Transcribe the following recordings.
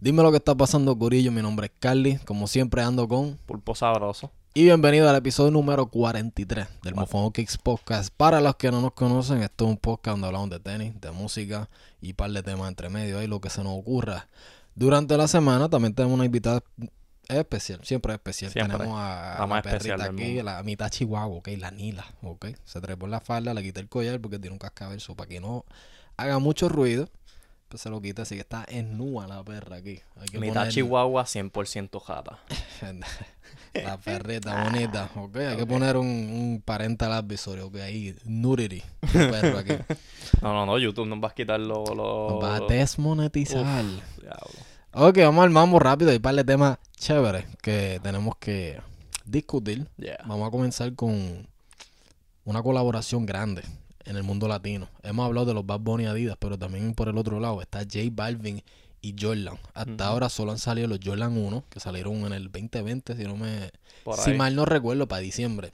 Dime lo que está pasando, Corillo. Mi nombre es Carly. Como siempre, ando con. Pulpo sabroso. Y bienvenido al episodio número 43 del Mofongo Kicks Podcast. Para los que no nos conocen, esto es un podcast donde hablamos de tenis, de música y un par de temas entre medio. Ahí lo que se nos ocurra. Durante la semana también tenemos una invitada especial, siempre es especial. Siempre. Tenemos a, La a más perrita aquí, la mitad chihuahua, ok, la Nila, ok. Se trepó la falda, le quité el collar porque tiene un cascabel, para que no haga mucho ruido. Pues se lo quita, así que está ennúa la perra aquí. Hay Mitad poner- chihuahua, 100% jata. La perrita bonita, ok. Hay que poner un, un parental advisory, ok. Ahí, nudity. perro aquí. No, no, no, YouTube nos va a quitar lo... lo Nos a desmonetizar. Uf. Ok, vamos al mambo rápido. Hay un par de temas chéveres que tenemos que discutir. Yeah. Vamos a comenzar con una colaboración grande en el mundo latino. Hemos hablado de los Bad Bunny y Adidas, pero también por el otro lado está J Balvin y Jordan. Hasta ahora solo han salido los Jordan 1, que salieron en el 2020, si no me si mal no recuerdo, para diciembre.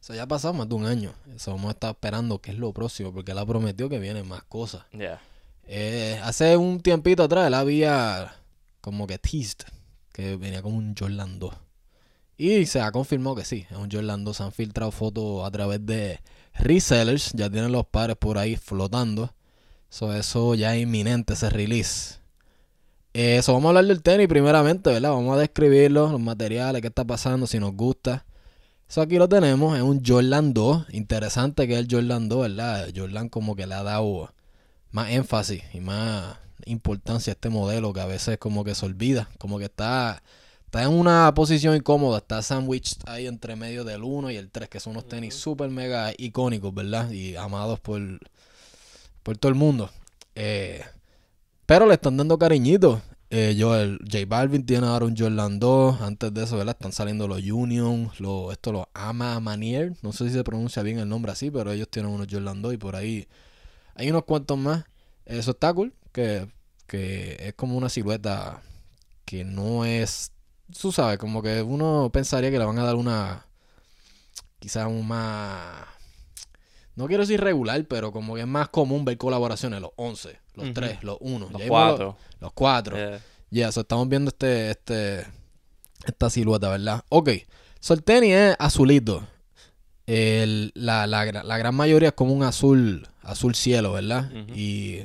Eso ya ha pasado más de un año. Eso vamos a estar esperando qué es lo próximo, porque él ha prometido que vienen más cosas. Yeah. Eh, hace un tiempito atrás él había como que teased que venía con un Jordan 2. Y se ha confirmado que sí, es un Jordan 2. Se han filtrado fotos a través de resellers. Ya tienen los pares por ahí flotando. So, eso ya es inminente, ese release. Eh, Eso, vamos a hablar del tenis primeramente, ¿verdad? Vamos a describirlo, los materiales, qué está pasando, si nos gusta. Eso aquí lo tenemos, es un Jordan 2. Interesante que es el Jordan 2, ¿verdad? Jordan como que le ha dado más énfasis y más importancia a este modelo que a veces como que se olvida, como que está, está en una posición incómoda, está sandwiched ahí entre medio del 1 y el 3, que son unos tenis súper mega icónicos, ¿verdad? Y amados por, por todo el mundo. Eh, pero le están dando cariñito. Eh, yo, el J Balvin tiene ahora un Jordan 2. Antes de eso, ¿verdad? Están saliendo los Union, los, esto, los Ama Manier. No sé si se pronuncia bien el nombre así, pero ellos tienen unos Jordan 2 y por ahí hay unos cuantos más. Eso está cool, que, que es como una silueta que no es, tú sabes, como que uno pensaría que le van a dar una, quizás un más, no quiero decir regular, pero como que es más común ver colaboraciones, los 11, los Ujú. 3, los 1, Los cuatro. los 4. Yeah. Ya, so estamos viendo este, este, esta silueta, ¿verdad? Ok, so el tenis es azulito. El- la, la, la gran mayoría es como un azul, azul cielo, ¿verdad? Y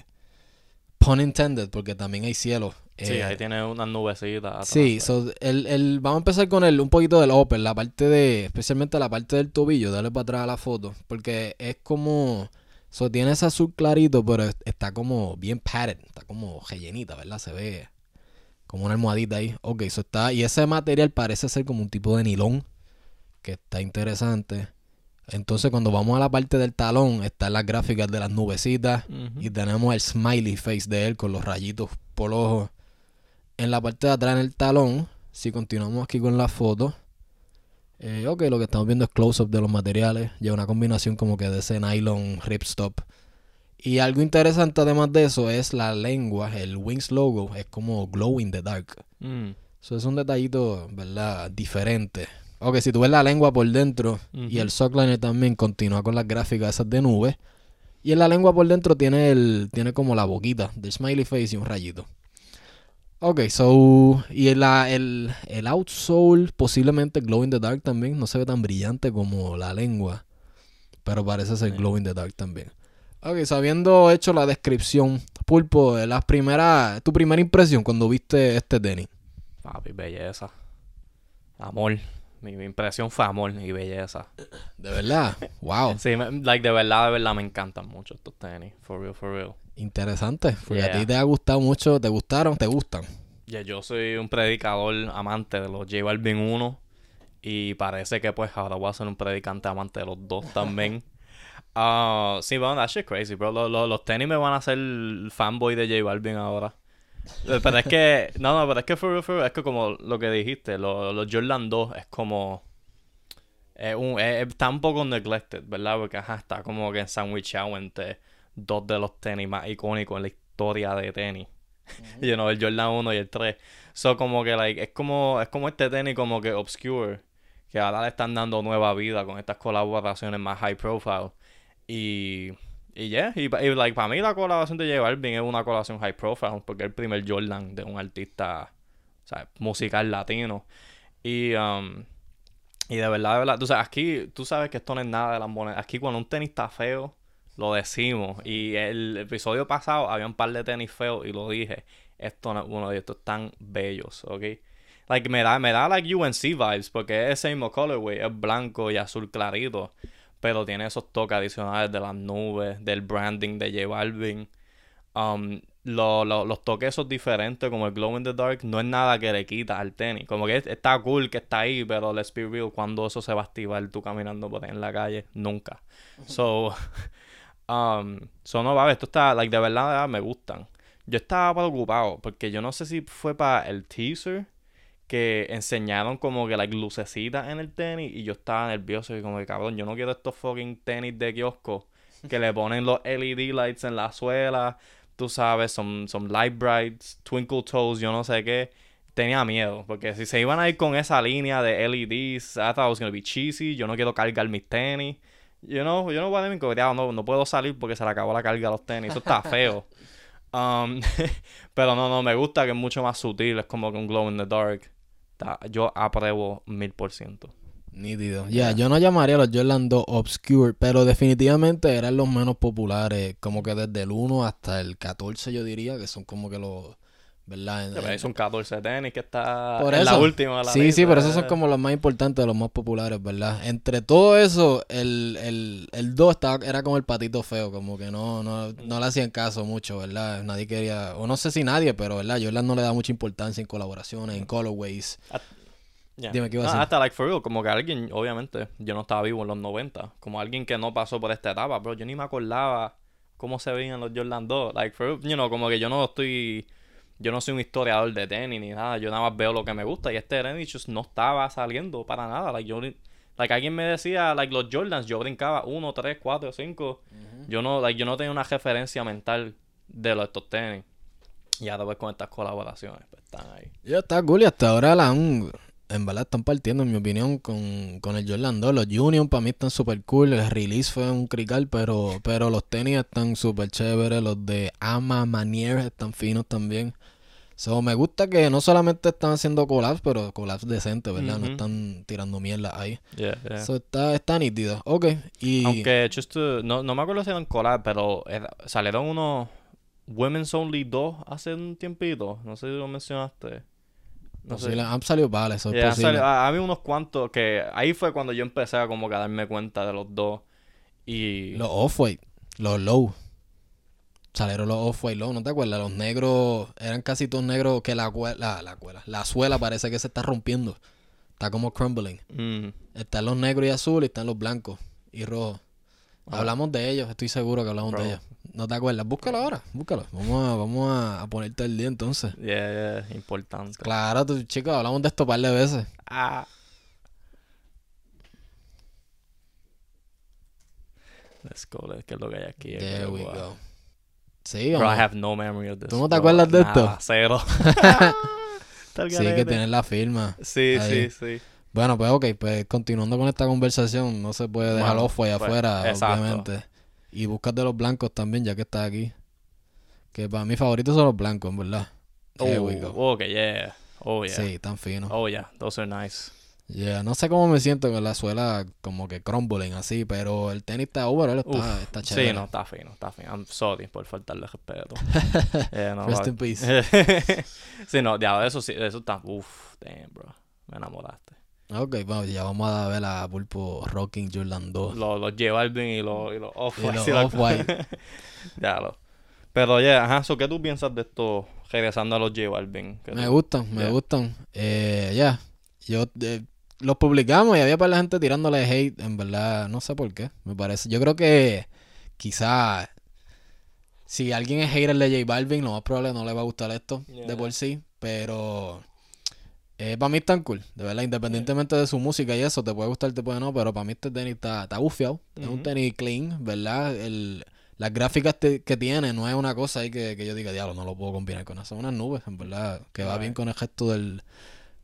pun intended, porque también hay cielo. Sí, Eh, ahí tiene unas nubecitas. Sí, so, el, el- vamos a empezar con el, un poquito del upper, la parte de, especialmente la parte del tobillo, dale para atrás a la foto, porque es como, so, tiene ese azul clarito, pero es- está como bien padded, está como rellenita, ¿verdad? Se ve como una almohadita ahí. Ok, eso está, y ese material parece ser como un tipo de nilón, que está interesante. Entonces cuando vamos a la parte del talón, están las gráficas de las nubecitas, y tenemos el smiley face de él con los rayitos por los ojos. En la parte de atrás en el talón, si continuamos aquí con la foto, eh, ok, lo que estamos viendo es close-up de los materiales. Ya una combinación como que de ese nylon ripstop. Y algo interesante además de eso es la lengua, el Wings logo, es como glow in the dark. Mm. Eso es un detallito, ¿verdad? Diferente. Ok, si tú ves la lengua por dentro y el sockliner también continúa con las gráficas esas de nube. Y en la lengua por dentro tiene el tiene como la boquita del smiley face y un rayito. Ok, so. Y la, el, el outsole, posiblemente glow in the dark también. No se ve tan brillante como la lengua. Pero parece ser glow in the dark también. Ok, so habiendo hecho la descripción, Pulpo, las primeras, tu primera impresión cuando viste este tenis. Papi, belleza. Amor. Mi, mi impresión fue amor y belleza. De verdad, wow, Sí, me- like, de verdad, de verdad me encantan mucho estos tenis. For real, for real. interesante. Porque a ti te ha gustado mucho, te gustaron, te gustan. Ya yo soy un predicador amante de los J Balvin 1 y parece que pues ahora voy a ser un predicante amante de los dos también. Ah, sí, bueno, that shit crazy, bro. Los, los- los tenis me van a hacer fanboy de J Balvin ahora. Pero es que, no, no, pero es que for for es que como lo que dijiste, lo- los Jordan 2 es como... Es un, es- está un poco neglected, ¿verdad? Porque ajá, está como que sandwichado entre dos de los tenis más icónicos en la historia de tenis. you know, el Jordan 1 y el 3. So como que like, es como es como este tenis como que obscure que ahora le están dando nueva vida con estas colaboraciones más high profile y y yeah, y, y, like, para mí la colaboración de J Balvin es una colaboración high profile porque es el primer Jordan de un artista, musical latino. Y, um, y de verdad, de verdad, tú sabes, aquí, tú sabes que esto no es nada de las monedas. Aquí cuando un tenis está feo, lo decimos. Y el episodio pasado había un par de tenis feos y lo dije. Esto no es uno de estos tan bellos, ¿ok? Like, me da, me da like UNC vibes porque es ese mismo colorway, es blanco y azul clarito. Pero tiene esos toques adicionales de las nubes, del branding de J Balvin. Um, lo- lo- los toques esos diferentes, como el glow in the dark, no es nada que le quita al tenis. Como que es- está cool que está ahí, pero let's be real, cuando eso se va a activar tú caminando por ahí en la calle, nunca. So, um, so no, va, esto está, like, de verdad, de verdad, me gustan. Yo estaba preocupado, porque yo no sé si fue para el teaser que enseñaron como que like lucecitas en el tenis y yo estaba nervioso y como que cabrón, yo no quiero estos fucking tenis de kiosco que le ponen los LED lights en la suela, tú sabes, son, son light brights, twinkle toes, yo no sé qué. Tenía miedo, porque si se iban a ir con esa línea de LEDs, I thought it was gonna be cheesy, yo no quiero cargar mis tenis. Yo no, yo no voy a mi no, no puedo salir porque se le acabó la carga a los tenis, eso está feo. Um, pero no, no, me gusta que es mucho más sutil, es como que un glow in the dark. Yo apruebo mil por ciento. Nítido. Ya, yo no llamaría a los Jordan 2 obscure, pero definitivamente eran los menos populares, como que desde el 1 hasta el 14 yo diría, que son como que los, ¿verdad? En- Pero es un 14 tenis que está Por en la última. la Sí, sí, pero esos son como los más importantes, los más populares, ¿verdad? Entre todo eso, el, el, el 2 estaba, era como el patito feo, como que no, no, no le hacían caso mucho, ¿verdad? Nadie quería, o no sé si nadie, pero ¿verdad? Jordan no le da mucha importancia en colaboraciones, en colorways. Dime, ¿qué iba a No? Hasta like for real, como que alguien, obviamente, yo no estaba vivo en los 90, como alguien que no pasó por esta etapa, bro, yo ni me acordaba cómo se veían los Jordan 2, like for real, you know, como que yo no estoy, yo no soy un historiador de tenis ni nada, yo nada más veo lo que me gusta y este tenis just no estaba saliendo para nada, like yo, like alguien me decía, like los Jordans, yo brincaba 1, 3, 4, 5, yo no, like yo no tenía una referencia mental de los, estos tenis, y ahora pues con estas colaboraciones, pues están ahí. Ya está cool y hasta ahora la han, en verdad están partiendo, en mi opinión, con, con el Jordan 2. Los Union para mí están súper cool. El release fue un crical, pero, pero los tenis están súper chéveres. Los de Ama Manier están finos también. So, me gusta que no solamente están haciendo collabs, pero collabs decentes, ¿verdad? No están tirando mierda ahí. Yeah, yeah. So, está, está nítido. Ok. Y Aunque, just to- no, no me acuerdo si eran collab, pero era- salieron unos Women's Only 2 hace un tiempito. No sé si lo mencionaste. No sé. posible- han salido vale, eso es Yeah, posible. a, a mí unos cuantos que... Ahí fue cuando yo empecé a como que a darme cuenta de los dos. Y... Los off-white, los low. Salieron los off-white low, ¿no te acuerdas? Los negros eran casi todos negros que la, la, la, cuela- la suela parece que se está rompiendo. Está como crumbling. Mm, Están los negros y azules y están los blancos y rojos. Ah. Hablamos de ellos, estoy seguro que hablamos Bro. de ellos. ¿No te acuerdas? Búscalo ahora, búscalo. Vamos a, vamos a, a ponerte el día entonces. yeah, yeah, importante. Claro, tú, chicos, hablamos de esto un par de veces. Ah. Let's go, let's- ¿qué es lo que hay aquí? There we Wow. go. Sí, Bro, I have no memory of this. ¿Tú no te bro. acuerdas de esto? Nada, Cero. Sí, que tienes la firma. Sí, Ahí. sí, sí. Bueno, pues ok, pues continuando con esta conversación, no se puede dejar Bueno, off ahí pues, afuera, exacto. obviamente. Y buscas de los blancos también, ya que estás aquí. Que para mí favoritos son los blancos, en verdad. Here we go. Oh, okay, yeah. Oh, yeah. Sí, tan finos. Oh, yeah. Those are nice. Yeah, no sé cómo me siento con la suela como que crumbling así, pero el tenis está overall, está, Uf, está chévere. Sí, no, está fino, está fino. I'm sorry por faltarle respeto. Yeah, no, Rest in peace. sí, no, ya, eso sí, eso está. Uf, damn, bro. Me enamoraste. Ok, vamos, ya vamos a ver a Pulpo Rocking Jordan 2. Los, los J Balvin y los, y los Off-White. Ya lo. Pero, yeah, ajá, so, ¿qué tú piensas de esto? Regresando a los J Balvin. ¿Qué Me tú- gustan, me Yeah. gustan. Eh, ya, yo eh, los publicamos y había para la gente tirándole hate, en verdad, no sé por qué, me parece. Yo creo que quizá si alguien es hater de J Balvin, lo más probable no le va a gustar esto de por sí, pero eh, para mí es tan cool, de verdad, independientemente de su música y eso, te puede gustar, te puede no, pero para mí este tenis está, está bufiado, es un tenis clean, ¿verdad? El, las gráficas te- que tiene no es una cosa ahí que, que yo diga, diablo, no lo puedo combinar con eso. Son unas nubes, en verdad, que va bien con el gesto del,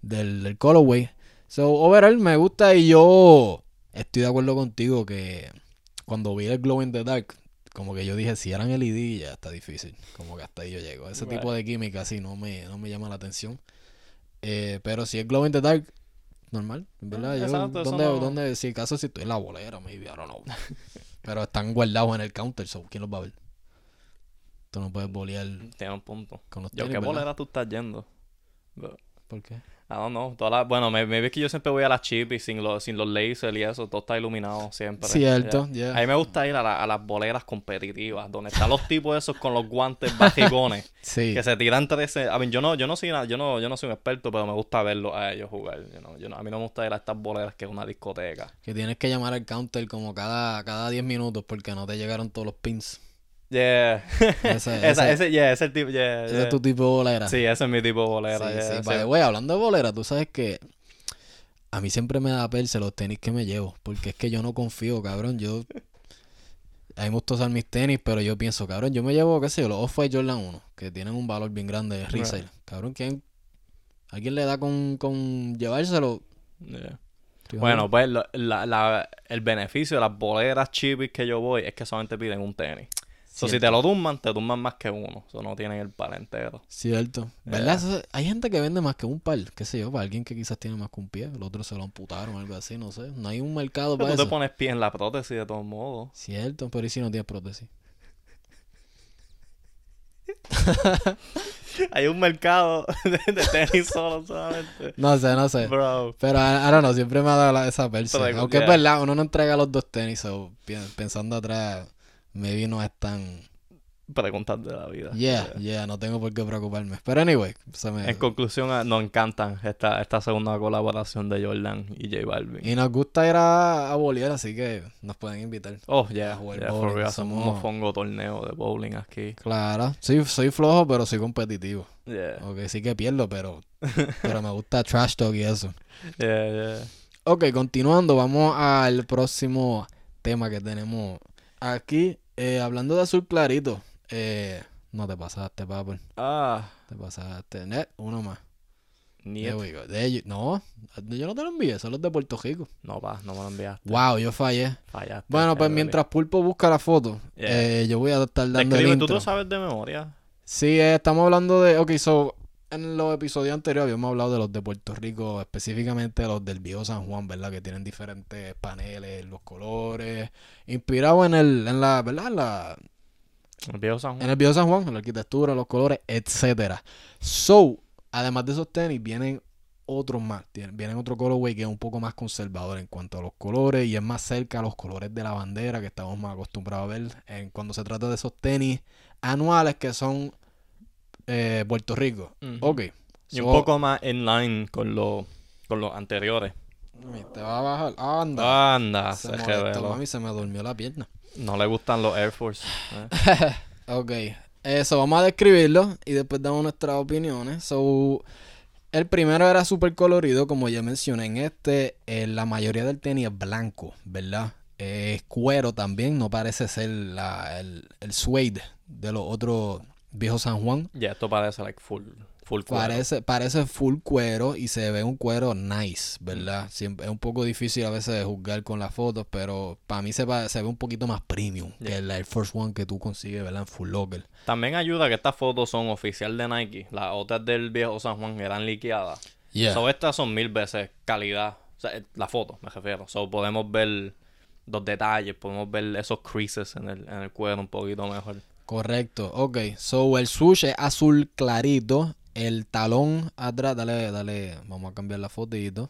del, del colorway. So, overall me gusta y yo estoy de acuerdo contigo que cuando vi el Glow in the Dark, como que yo dije, si eran LED ya está difícil. Como que hasta ahí yo llego. Ese Right. tipo de química así no me, no me llama la atención. Eh, pero si es glow in the dark, normal, ¿verdad? Ah, Yo, exacto, ¿dónde, no- dónde, si acaso si estoy en la bolera, maybe, don't know. pero están guardados en el counter, so ¿quién los va a ver? Tú no puedes bolear Tiene un punto. con los Yo, tenis, ¿qué ¿verdad? bolera tú estás yendo? But, ¿Por qué? I don't know. Toda la- bueno, me, me ves que yo siempre voy a las chip y sin, los sin los lasers y eso. Todo está iluminado siempre. Cierto, Yeah. yeah. A mí me gusta ir a, la- a las boleras competitivas, donde están los tipos esos con los guantes bajigones, Sí. que se tiran 13. A mí, yo no, yo no soy una- yo no, yo no soy un experto, pero me gusta verlos a ellos jugar. you know. Yo no- a mí no me gusta ir a estas boleras que es una discoteca. Que tienes que llamar al counter como cada, cada 10 minutos porque no te llegaron todos los pins. Yeah. Ese- Esa- ese- yeah, ese tipo, yeah, Ese yeah. es tu tipo de bolera. Sí, ese es mi tipo de bolera. Sí, yeah, sí. way, hablando de bolera, tú sabes que a mí siempre me da perse los tenis que me llevo. Porque es que yo no confío, cabrón. Yo. A mí me gusta usar mis tenis, pero yo pienso, cabrón, yo me llevo, qué sé yo, los Off-White Jordan 1, que tienen un valor bien grande de resale. Cabrón, ¿quién? ¿Alguien le da con, con llevárselo? Yeah. Bueno, pues lo- la- la- el beneficio de las boleras chipis que yo voy es que solamente piden un tenis. So, si te lo tumban, te tumban más que uno. Eso no tienen el par entero. Cierto. ¿Verdad? Eso- hay gente que vende más que un par, qué sé yo, para alguien que quizás tiene más que un pie, el otro se lo amputaron o algo así, no sé. No hay un mercado Pero para tú te eso. pones pie en la prótesis de todos modos. Cierto, pero ¿y si no tienes prótesis? Hay un mercado de, de tenis solo solamente. No sé, no sé. Bro. Pero ahora no, siempre me ha dado la- esa persa. Aunque es verdad, uno no entrega los dos tenis, so, pensando atrás, maybe no es tan... Preguntas de la vida. Yeah, yeah, no tengo por qué preocuparme. Pero anyway, se me... En conclusión, ah, nos encantan esta, esta segunda colaboración de Jordan y J Balvin. Y nos gusta ir a, a bolear, así que nos pueden invitar. Oh, a yeah, jugar yeah, bowling. Somos- unos fongo torneo de bowling aquí. Claro, sí, soy flojo, pero soy competitivo. Yeah, Ok, sí que pierdo, pero, pero me gusta trash talk y eso. yeah, yeah. Ok, continuando, vamos al próximo tema que tenemos aquí. Eh, hablando de azul clarito. Eh, no te pasaste, papi. Ah, Te pasaste. Net, uno más. ni No, yo no te lo envié, son los de Puerto Rico. No, pa, no me lo enviaste. Wow, yo fallé. Fallaste. Bueno, pues heavily. mientras Pulpo busca la foto, Yeah. eh, yo voy a estar dando el Describe, ¿tú intro. lo sabes de memoria? Sí, eh, estamos hablando de. Ok, so. En los episodios anteriores habíamos hablado de los de Puerto Rico, específicamente los del viejo San Juan, ¿verdad? Que tienen diferentes paneles, los colores, inspirado en el, en la, ¿verdad? En, la, El viejo San Juan. en el viejo San Juan, en la arquitectura, los colores, etcétera. So, además de esos tenis, vienen otros más. Vienen otro colorway que es un poco más conservador en cuanto a los colores y es más cerca a los colores de la bandera que estamos más acostumbrados a ver en cuando se trata de esos tenis anuales que son eh, Puerto Rico. Ok. Y un poco más in line con, lo, con los anteriores. Te va a bajar. Anda. Anda, se se molestó, se me durmió la pierna. No le gustan los Air Force. eh. Ok, eso vamos a describirlo y después damos nuestras opiniones. So, el primero era súper colorido, como ya mencioné. En este, eh, la mayoría del tenis es blanco, ¿verdad? Es cuero también, no parece ser la, el, el suede de los otros viejos San Juan. Ya, esto parece like full, full cuero. Parece, parece full cuero y se ve un cuero nice, ¿verdad? Siempre, es un poco difícil a veces de juzgar con las fotos, pero para mí se, se ve un poquito más premium que Yeah. el Air Force One que tú consigues, ¿verdad? En Full Locker. También ayuda que estas fotos son oficial de Nike. Las otras del viejo San Juan eran liqueadas. Yeah. So, estas son mil veces calidad. O sea, eh, la foto, me refiero. So, podemos ver los detalles, podemos ver esos creases en el, en el cuero un poquito mejor. Correcto, ok. So el swoosh es azul clarito. El talón atrás, dale, dale, vamos a cambiar la fotito.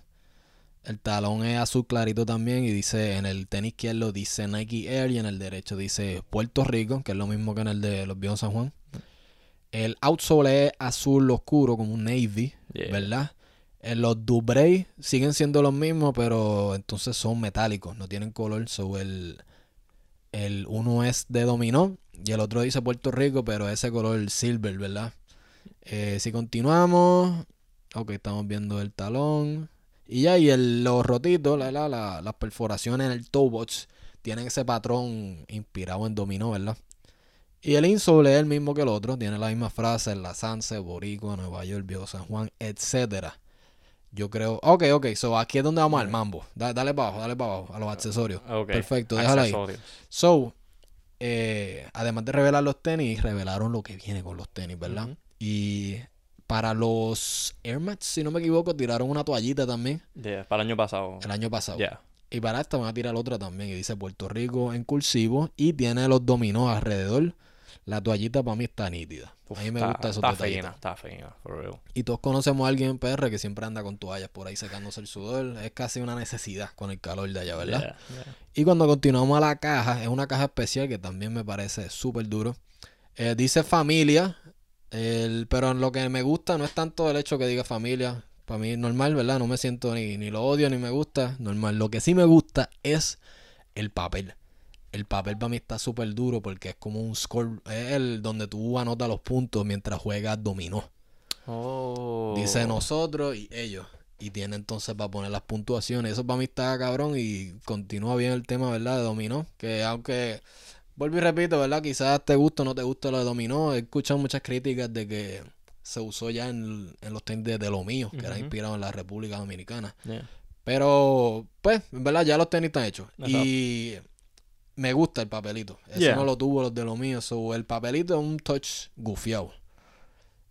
El talón es azul clarito también y dice, en el tenis izquierdo dice Nike Air y en el derecho dice Puerto Rico, que es lo mismo que en el de los viejos San Juan. El outsole es azul oscuro como un navy, Yeah. ¿verdad? Eh, los Dubray siguen siendo los mismos, pero entonces son metálicos, no tienen color. So el, el uno es de dominó y el otro dice Puerto Rico, pero ese color silver, ¿verdad? Eh, si continuamos, ok, estamos viendo el talón. Y ya, y el, los rotitos, la, la- la- las perforaciones en el toe box tienen ese patrón inspirado en dominó, ¿verdad? Y el insole es el mismo que el otro, tiene la misma frase, la Sanse, Boricua, Nueva York, Viejo San Juan, etcétera. Yo creo, ok, ok, so aquí es donde vamos al mambo. Da- dale para abajo, dale para abajo, a los accesorios. Ok, Perfecto, déjalo ahí. So, eh, además de revelar los tenis, revelaron lo que viene con los tenis, ¿verdad? Y para los Air Max, si no me equivoco, tiraron una toallita también Yeah, para el año pasado. el año pasado. Yeah. Y para esta van a tirar otra también. Y dice Puerto Rico en cursivo. Y tiene los dominó alrededor. La toallita para mí está nítida. Uf, a mí me está, gusta esos Está fina, está fina, for real. Y todos conocemos a alguien en PR que siempre anda con toallas por ahí secándose el sudor. Es casi una necesidad con el calor de allá, ¿verdad? Yeah, yeah. Y cuando continuamos a la caja, es una caja especial que también me parece súper duro. Eh, dice familia, el- pero lo que me gusta no es tanto el hecho que diga familia. Para mí normal, ¿verdad? No me siento ni, ni lo odio ni me gusta. Normal. Lo que sí me gusta es el papel. El papel para mí está súper duro porque es como un score. Es el donde tú anotas los puntos mientras juegas dominó. Oh. Dice nosotros y ellos. Y tiene entonces para poner las puntuaciones. Eso para mí está cabrón y continúa bien el tema, ¿verdad? De dominó. Que aunque, vuelvo y repito, ¿verdad? Quizás te guste o no te guste lo de dominó. He escuchado muchas críticas de que se usó ya en, en los tenis de, de lo mío, que era Ujú. inspirado en la República Dominicana. Yeah. Pero, pues, en verdad, ya los tenis están hechos. Y me gusta el papelito. Eso Yeah. no lo tuvo los de lo mío. So, el papelito es un touch gufiado.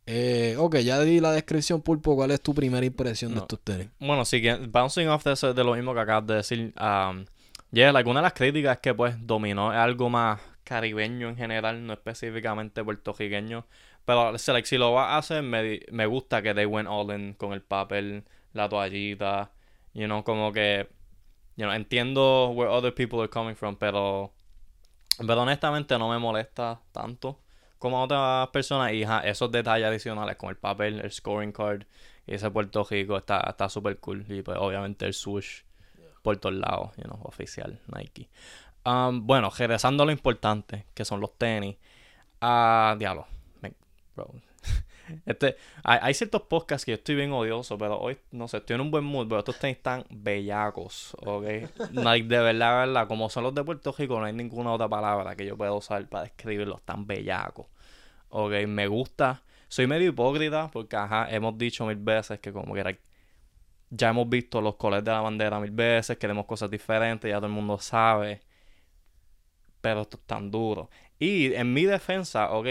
Eh, ok, ya di la descripción, Pulpo. ¿Cuál es tu primera impresión de estos tenis? Bueno, sí, que bouncing off de, eso- de lo mismo que acabas de decir, um, yeah, like, una de las críticas es que pues dominó es algo más caribeño en general, no específicamente puertorriqueño. Pero like, si lo vas a hacer, me, me gusta que they went all in con el papel, la toallita, you know, como que, you know, entiendo where other people are coming from, pero, pero honestamente no me molesta tanto como a otras personas y ajá, esos detalles adicionales con el papel, el scoring card y ese Puerto Rico está está súper cool y pues obviamente el swoosh por todos lados, you know, oficial Nike. Um, bueno, regresando a lo importante, que son los tenis. Ah, diablo. me- bro. Este, hay, ciertos podcasts que yo estoy bien odioso, pero hoy, no sé, estoy en un buen mood, pero estos tenis están bellacos, ¿ok? Like, de verdad, verdad, como son los de Puerto Rico, no hay ninguna otra palabra que yo pueda usar para describirlos tan bellacos. Ok, me gusta. Soy medio hipócrita porque, ajá, hemos dicho mil veces que como que like, ya hemos visto los colores de la bandera mil veces, queremos cosas diferentes, ya todo el mundo sabe. Pero esto es tan duro. Y en mi defensa, ok,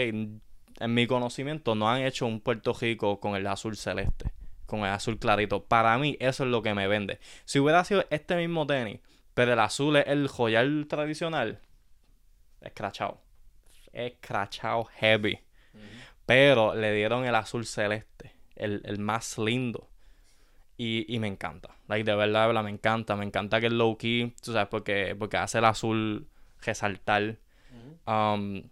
en mi conocimiento no han hecho un Puerto Rico con el azul celeste, con el azul clarito. Para mí eso es lo que me vende. Si hubiera sido este mismo tenis, pero el azul es el joyal tradicional, escrachado. Escrachado heavy. Pero le dieron el azul celeste, el, el más lindo. Y, y me encanta. Like, de verdad, de verdad, me encanta. Me encanta que es low key, tú sabes, porque, porque hace el azul resaltar. Um,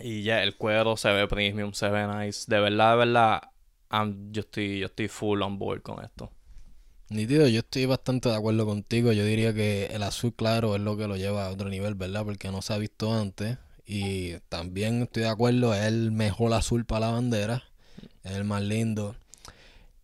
y ya, el cuero se ve premium, se ve nice. De verdad, de verdad, I'm- yo, estoy, yo estoy full on board con esto. Nítido, yo estoy bastante de acuerdo contigo. Yo diría que el azul claro es lo que lo lleva a otro nivel, ¿verdad? Porque no se ha visto antes. Y también estoy de acuerdo, es el mejor azul para la bandera. Es el más lindo.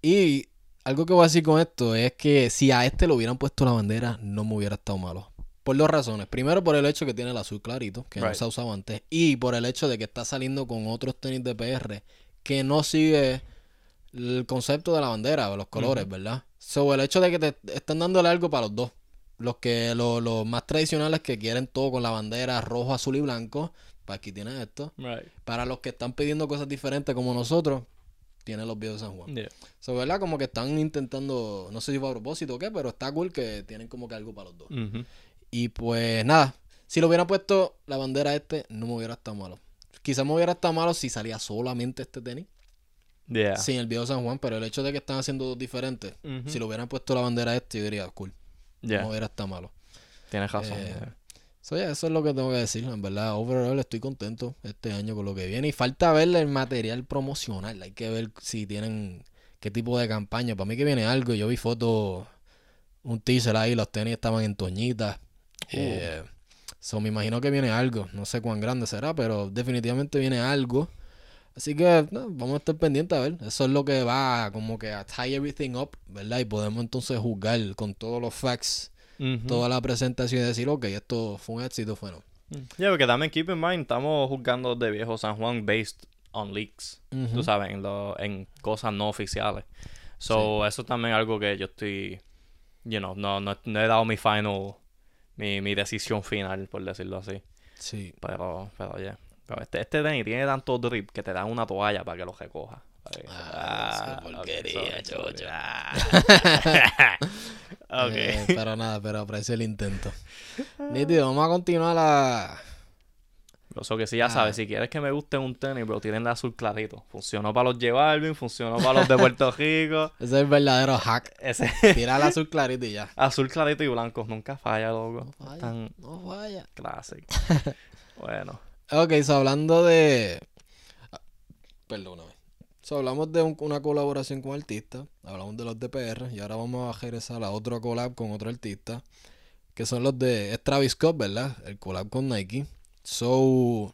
Y algo que voy a decir con esto es que si a este le hubieran puesto la bandera, no me hubiera estado malo. Por dos razones. Primero, por el hecho que tiene el azul clarito, que no se ha usado antes. Y por el hecho de que está saliendo con otros tenis de PR que no sigue el concepto de la bandera o los colores, ¿verdad? So, el hecho de que te están dándole algo para los dos. Los que los, los más tradicionales que quieren todo con la bandera rojo, azul y blanco, pues aquí tienes esto. Right. Para los que están pidiendo cosas diferentes como nosotros, tienen los viejos de San Juan. Yeah. So, ¿verdad? Como que están intentando, no sé si fue a propósito o qué, pero está cool que tienen como que algo para los dos. Ujú. Y pues nada, si lo hubieran puesto la bandera este, no me hubiera estado malo. Quizás me hubiera estado malo si salía solamente este tenis, Yeah. sin el viejo San Juan, pero el hecho de que están haciendo dos diferentes, si lo hubieran puesto la bandera este, yo diría, cool, Yeah. no hubiera estado malo. Tienes razón. Eh, yeah. So, yeah, eso es lo que tengo que decir, en verdad, overall estoy contento este año con lo que viene y falta ver el material promocional, hay que ver si tienen qué tipo de campaña, para mí que viene algo, yo vi fotos, un teaser ahí, los tenis estaban en toñitas. Eh, so, me imagino que viene algo, no sé cuán grande será, pero definitivamente viene algo, así que no, vamos a estar pendientes a ver, eso es lo que va como que a tie everything up, ¿verdad? Y podemos entonces juzgar con todos los facts, toda la presentación y decir, ok, esto fue un éxito, fue no. Yeah, porque también keep in mind, estamos juzgando de viejo San Juan based on leaks. Ujú. Tú sabes, en, lo- en cosas no oficiales. So, eso también es algo que yo estoy, you know, no, no, no he dado mi final, mi, mi decisión final, por decirlo así. Sí. Pero, pero, oye. Pero este, este tenis tiene tanto drip que te dan una toalla para que lo recoja. Ah, porquería. Ah. ok. Eh, pero nada, pero aprecio el intento. Nítido, vamos a continuar la... Eso que sí, ya Ah. sabes, si quieres que me guste un tenis, pero tienen de azul clarito. Funcionó para los J Balvin, funcionó para los de Puerto Rico. Ese es el verdadero hack. Ese Tira el azul clarito y ya. azul clarito y blanco nunca falla, loco. No falla. Tan No clásico. bueno. Ok, so hablando de... ah, Perdóname. So hablamos de un- una colaboración con artistas. Hablamos de los de PR. Y ahora vamos a regresar a otro collab con otro artista. Que son los de... Es Travis Scott, ¿verdad? El collab con Nike. So...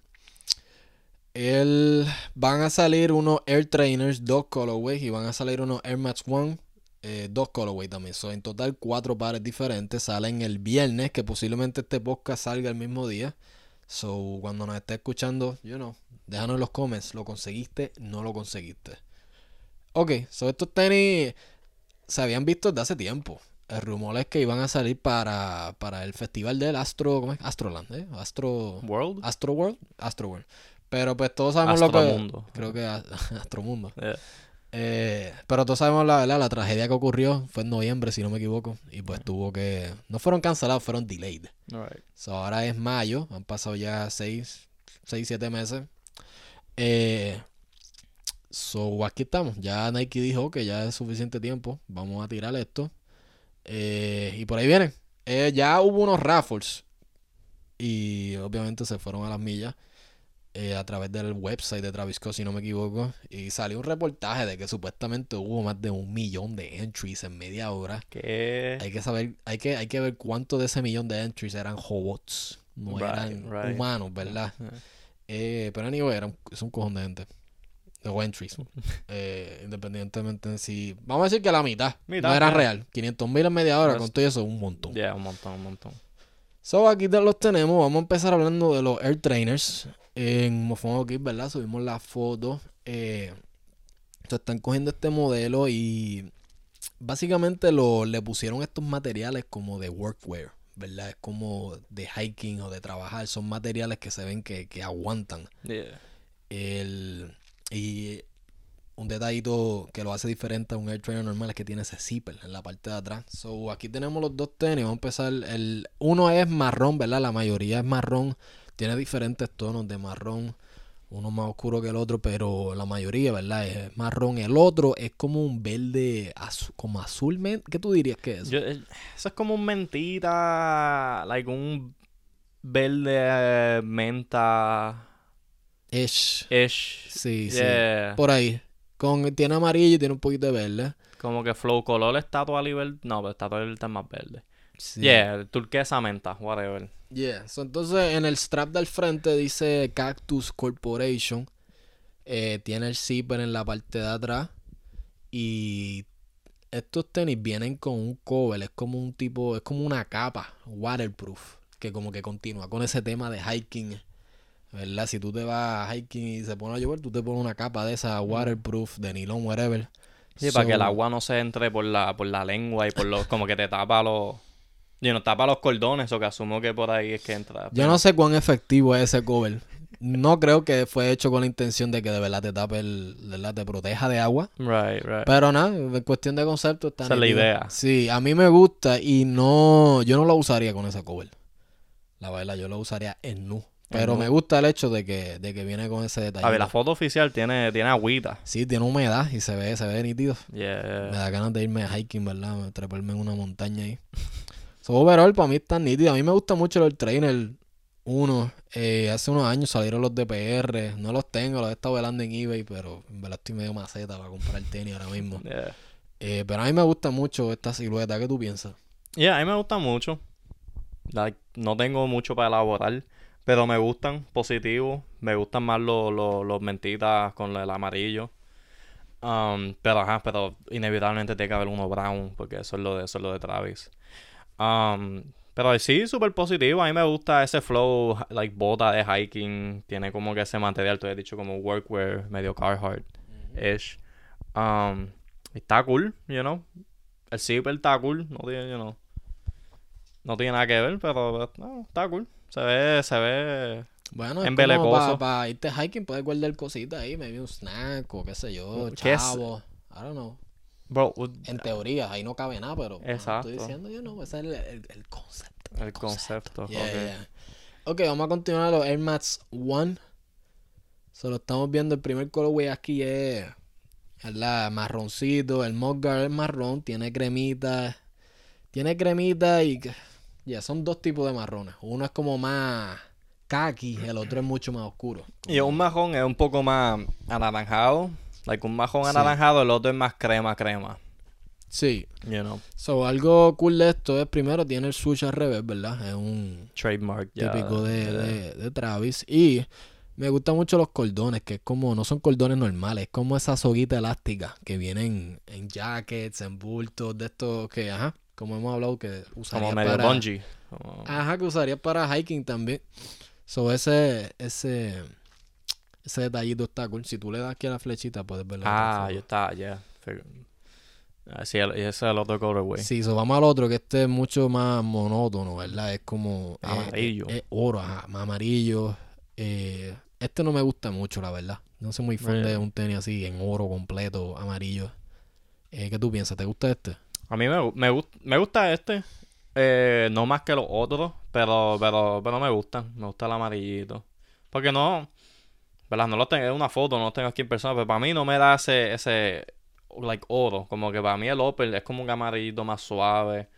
Él... Van a salir unos Air Trainers, dos colorways. Y van a salir unos Air Max One, eh, dos colorways también. So, en total, cuatro pares diferentes. Salen el viernes, que posiblemente este podcast salga el mismo día. So, cuando nos esté escuchando, you know, déjanos en los comments. ¿Lo conseguiste? ¿No lo conseguiste? Ok, so estos tenis se habían visto desde hace tiempo. El rumor es que iban a salir para, para el festival del Astro, ¿cómo es? Astroland, ¿eh? Astro, World. Astro World, Astro World. Pero pues todos sabemos lo que... Creo que Astromundo. Yeah. Eh, pero todos sabemos la verdad, la tragedia que ocurrió fue en noviembre, si no me equivoco. Y pues tuvo que... No fueron cancelados, fueron delayed. So, ahora es mayo, han pasado ya 6, 6, 7 meses. Eh, so, aquí estamos. Ya Nike dijo que ya es suficiente tiempo. Vamos a tirar esto. Eh, y por ahí vienen. Eh, ya hubo unos raffles. Y obviamente se fueron a las millas. eh, a través del website de Travis Scott, si no me equivoco. Y salió un reportaje de que supuestamente hubo más de un millón de entries en media hora. ¿Qué? Hay que saber, hay que, hay que ver cuánto de ese millón de entries eran robots, no Right, eran right. humanos, ¿verdad? Yeah. Eh, pero anyway, era un, es un cojón de gente. O entries. Eh, independientemente de si. Vamos a decir que la mitad. Mitad, no era real. 500 mil en media hora, Pues- con todo eso es un montón. Yeah, un montón, un montón. So, aquí te los tenemos. Vamos a empezar hablando de los Air Trainers. En Mofongo Kid, ¿verdad? Subimos la foto. Eh, so, están cogiendo este modelo y básicamente lo, le pusieron estos materiales como de workwear, ¿verdad? Es como de hiking o de trabajar. Son materiales que se ven que, que aguantan. Yeah. El, y un detallito que lo hace diferente a un Air Trainer normal es que tiene ese zipper en la parte de atrás. So, aquí tenemos los dos tenis. Vamos a empezar. El, uno es marrón, ¿verdad? La mayoría es marrón. Tiene diferentes tonos de marrón. Uno más oscuro que el otro, pero la mayoría, ¿verdad? Es marrón. El otro es como un verde azul, como azul. ¿Qué tú dirías que es? Yo- eh, eso es como un mentita, like un verde eh, menta Ish. ish. Sí, sí. Por ahí. Con, tiene amarillo y tiene un poquito de verde. Como que flow color está todo a nivel, no, pero está todo el está más verde. Sí. Yeah, turquesa menta, whatever. Yeah. So, entonces en el strap del frente dice Cactus Corporation. Eh, tiene el zipper en la parte de atrás. Y estos tenis vienen con un cover. Es como un tipo, es como una capa waterproof. Que como que continúa con ese tema de hiking. ¿Verdad? Si tú te vas a hiking y se pone a llover, tú te pones una capa de esa waterproof, de nylon, whatever. Sí, para que el agua no se entre por la, por la lengua y por los, como que te tapa los, y no tapa los cordones, o que asumo que por ahí es que entra. Yo no sé cuán efectivo es ese cover. No creo que fue hecho con la intención de que de verdad te tape el, de verdad te proteja de agua. Right, right. Pero nada, en cuestión de concepto está Esa es la idea. Sí, a mí me gusta y no, yo no lo usaría con ese cover. La verdad, yo lo usaría en nu. Pero me gusta el hecho de que, de que viene con ese detalle. A ver, la foto oficial tiene, tiene agüita. Sí, tiene humedad y se ve, se ve nítido. Me Yeah. da ganas de irme a hiking, ¿verdad? Treparme en una montaña ahí. So, overall, para mí está nítido. A mí me gusta mucho el trainer 1. Eh, hace unos años salieron los DPR. No los tengo, los he estado velando en eBay, pero en verdad estoy medio maceta para comprar tenis ahora mismo. Yeah. Eh, pero a mí me gusta mucho esta silueta. ¿Qué tú piensas? Yeah, a mí me gusta mucho. Like, no tengo mucho para elaborar, pero me gustan positivos. Me gustan más los, los, los mentitas con el amarillo. Um, pero ajá, pero inevitablemente tiene que haber uno brown, porque eso es lo de, eso es lo de Travis. Um, pero sí, súper positivo. A mí me gusta ese flow, like bota de hiking. Tiene como que ese material, tú has dicho, como workwear, medio Carhartt-ish. Um, está cool, you know. El zipper está cool, no tiene, you know. No tiene nada que ver, pero no, está cool. Se ve, se ve. Bueno, para irte hiking puedes guardar cositas ahí, maybe un snack o qué sé yo, chavo. I don't know. Bro, En teoría, ahí no cabe nada, pero Exacto. estoy diciendo yo no, ese es el, el, el concepto. el concepto. Yeah, ok. yeah. Ok, vamos a continuar los Air Max One. Solo estamos viendo el primer colorway aquí es ¿verdad? marroncito. El Mudguard es marrón, tiene cremita. Tiene cremita y ya son dos tipos de marrones. Uno es como más khaki, el otro es mucho más oscuro. Y un majón es un poco más anaranjado. Like un majón Sí. anaranjado, el otro es más crema, crema. Sí. You know, So, algo cool de esto es primero tiene el switch al revés, ¿verdad? Es un trademark. típico de- de Travis. Y me gustan mucho los cordones, que es como, no son cordones normales, es como esa soguita elástica que vienen en jackets, en bultos, de estos que, ajá, como hemos hablado, que usaría Como medio para... bungee. como- Ajá, que usaría para hiking también. So, ese, ese, ese detallito está cool. Si tú le das aquí a la flechita, puedes verlo. Ah, yo estaba, ya. Fig- Ah, sí, ese es el otro colorway. Sí, so vamos al otro, que este es mucho más monótono, ¿verdad? Es como... eh, Amarillo. eh, oro, ajá, más amarillo. Eh, este no me gusta mucho, la verdad. No soy muy fan de un tenis así, en oro completo, amarillo. Eh, ¿Qué tú piensas? ¿Te gusta este? A mí me, me, me gusta este. eh, no más que los otros, pero, pero, pero me gustan. Me gusta el amarillito. Porque no, ¿verdad? No lo tengo en una foto, no lo tengo aquí en persona, pero para mí no me da ese, ese, like, oro. Como que para mí el Opel es como un amarillito más suave,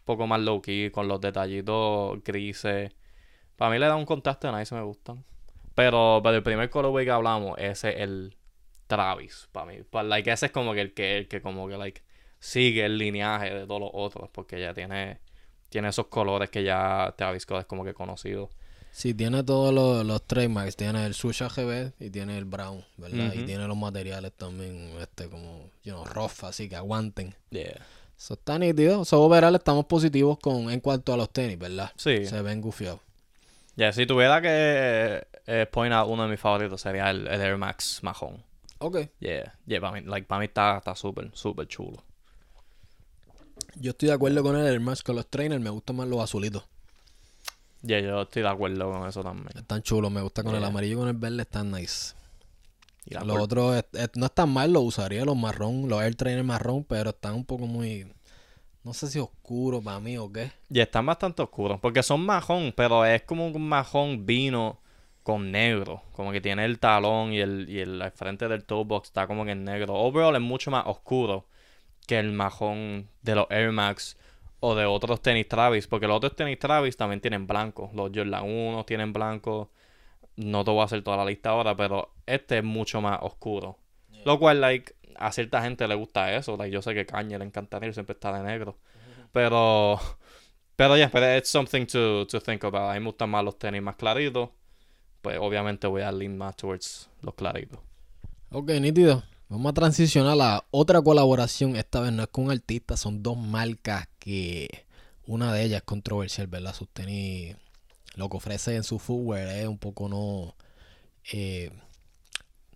un poco más low key, con los detallitos grises. Para mí le da un contraste nice, me gustan. Pero, pero el primer colorway que hablamos, ese es el Travis, para mí. Pa- like, ese es como que el que, el que como que, like, sigue el lineaje de todos los otros, porque ya tiene, tiene esos colores que ya Travis Scott es como que conocido. Sí, tiene todos los, los trademarks. Tiene el Switch AGB y tiene el brown, ¿verdad? Y tiene los materiales también, este, como, you know, rough, así que aguanten. Yeah. Eso está nítido. So, overall estamos positivos con, en cuanto a los tenis, ¿verdad? Sí. Se ven gufiados. Ya, si tuviera que eh, point out uno de mis favoritos sería el, el Air Max Mahon. Ok. Yeah, yeah, para mí, like, para mí está está súper, súper chulo. Yo estoy de acuerdo con el Air Max con los trainers. Me gustan más los azulitos. Yeah, yo estoy de acuerdo con eso también. Están chulos. Me gusta con el amarillo y con el verde. Están nice. Y Los otros es- es- no están mal. Los usaría los marrón. Los Air Trainer marrón. Pero están un poco muy... No sé si oscuro para mí o qué. Y están bastante oscuros. Porque son majón, pero es como un majón vino con negro. Como que tiene el talón y el, y el frente del toe box está como que en negro. Overall es mucho más oscuro que el majón de los Air Max o de otros tenis Travis. Porque los otros tenis Travis también tienen blanco. Los Jordan 1 tienen blanco. No te voy a hacer toda la lista ahora, pero este es mucho más oscuro. Lo cual, like, a cierta gente le gusta eso. Like, yo sé que Kanye le encantaría él siempre está de negro. Pero, pero ya, pero it's something to, to think about. A mí me gustan más los tenis más claritos. Pues obviamente voy a lean más towards los claritos. Ok, nítido. Vamos a transicionar a la otra colaboración. Esta vez no es con un artista, son dos marcas que una de ellas es controversial, ¿verdad? Sus tenis, lo que ofrece en su footwear es un poco no eh,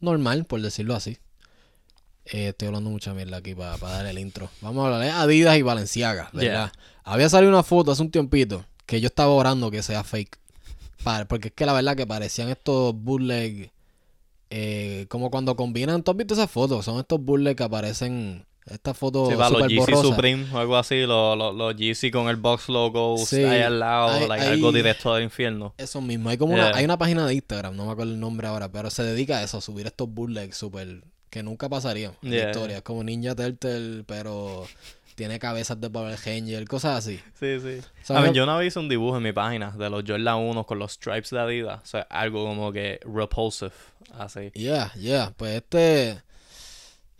normal, por decirlo así. Eh, estoy hablando mucha mierda aquí para dar el intro. Vamos a hablar de Adidas y Valenciaga, ¿verdad? Había salido una foto hace un tiempito que yo estaba orando que sea fake. Pa- Porque es que la verdad que parecían estos bootleg eh, como cuando combinan, ¿tú has visto esas fotos? Son estos burles que aparecen, estas fotos Sí, los super Yeezy borrosas. Supreme o algo así, los, los, los Yeezy con el box logo Sí, ahí al lado, hay- like, hay- algo directo del infierno. Eso mismo, hay como una, hay una página de Instagram, no me acuerdo el nombre ahora, pero se dedica a eso, a subir estos burles super que nunca pasarían en la historia. Es como Ninja Turtle, pero tiene cabezas de Power Ranger, cosas así. Sí, sí. O sea, A ver, yo una vez hice un dibujo en mi página de los Jordan 1 con los stripes de Adidas. O sea, algo como que repulsive, así. Yeah, yeah, pues este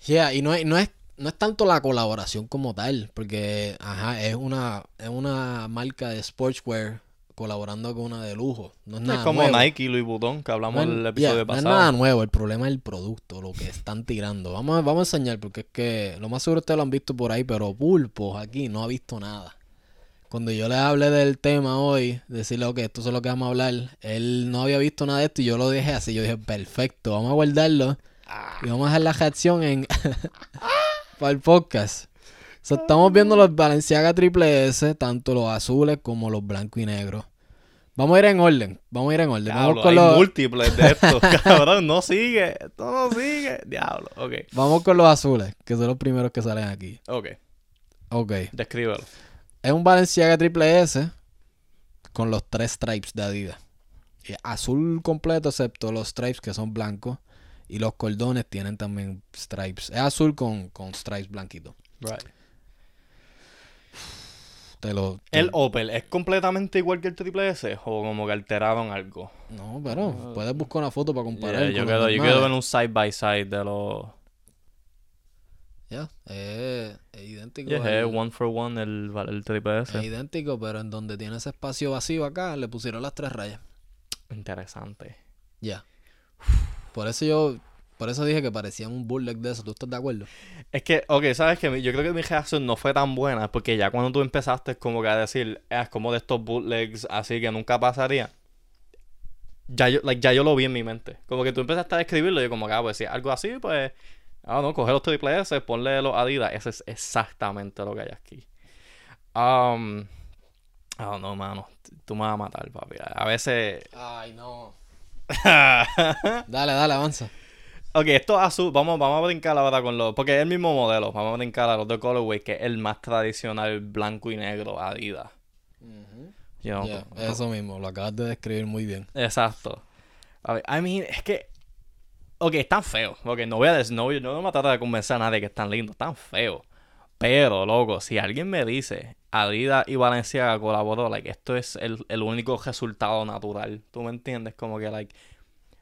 yeah, y no es, no es no es tanto la colaboración como tal, porque ajá, es una es una marca de sportswear colaborando con una de lujo. No es Es nada como nuevo. Nike y Louis Vuitton que hablamos No en el es- episodio yeah, no es pasado. nada nuevo, el problema es el producto, lo que están tirando. Vamos a, vamos a enseñar, porque es que lo más seguro ustedes lo han visto por ahí, pero Pulpos aquí no ha visto nada. Cuando yo le hablé del tema hoy, decirle, ok, esto es lo que vamos a hablar, él no había visto nada de esto y yo lo dejé así. Yo dije, perfecto, vamos a guardarlo y vamos a dejar la reacción en para el podcast. So, estamos viendo los Balenciaga Triple S, tanto los azules como los blancos y negros. Vamos a ir en orden. Vamos a ir en orden. Diablo, vamos con hay los, múltiples de estos, cabrón. No sigue. Esto no sigue. Diablo. Ok. vamos con los azules, que son los primeros que salen aquí. Ok. Ok. Descríbelo. Es un Balenciaga Triple S con los tres stripes de Adidas. Azul completo excepto los stripes que son blancos. Y los cordones tienen también stripes. Es azul con, con stripes blanquitos. Right. Te lo, te- ¿El Opel es completamente igual que el Triple S? ¿O como que alteraron algo? No, pero puedes buscar una foto para comparar. Yeah, yo, quiero, yo ver un side by side de los... Ya, es, es idéntico. Yeah, al- es one for one el, el Triple es S. idéntico, pero en donde tiene ese espacio vacío acá, le pusieron las tres rayas. Interesante. Ya. Por eso yo, por eso dije que parecía un bootleg de eso. ¿Tú estás de acuerdo? Es que, ok, sabes que yo creo que mi reacción no fue tan buena porque ya cuando tú empezaste como que a decir, "Ah, es como de estos bootlegs así que nunca pasaría. Ya yo, like, ya yo lo vi en mi mente. Como que tú empezaste a escribirlo y yo como que, ah, pues si algo así, pues, ah, no, coge los triple S, ponle los Adidas. Eso es exactamente lo que hay aquí. Um, oh, no, mano. Tú me vas a matar, papi. A veces... Ay, no. Dale, dale, avanza. Ok, esto es azul. Vamos, vamos a brincar ahora con los. Porque es el mismo modelo. Vamos a brincar a los de Colorway, que es el más tradicional blanco y negro Adidas. You know, Ya, como- eso mismo, lo acabas de describir muy bien. Exacto. A ver, I mean, es que. Ok, están feos. Ok, no voy a decir. No, no me a tratar de convencer a nadie que están lindos. Están feos. Pero, loco, si alguien me dice Adidas y Valenciaga colaboró, like, esto es el, el único resultado natural. ¿Tú me entiendes? Como que, like.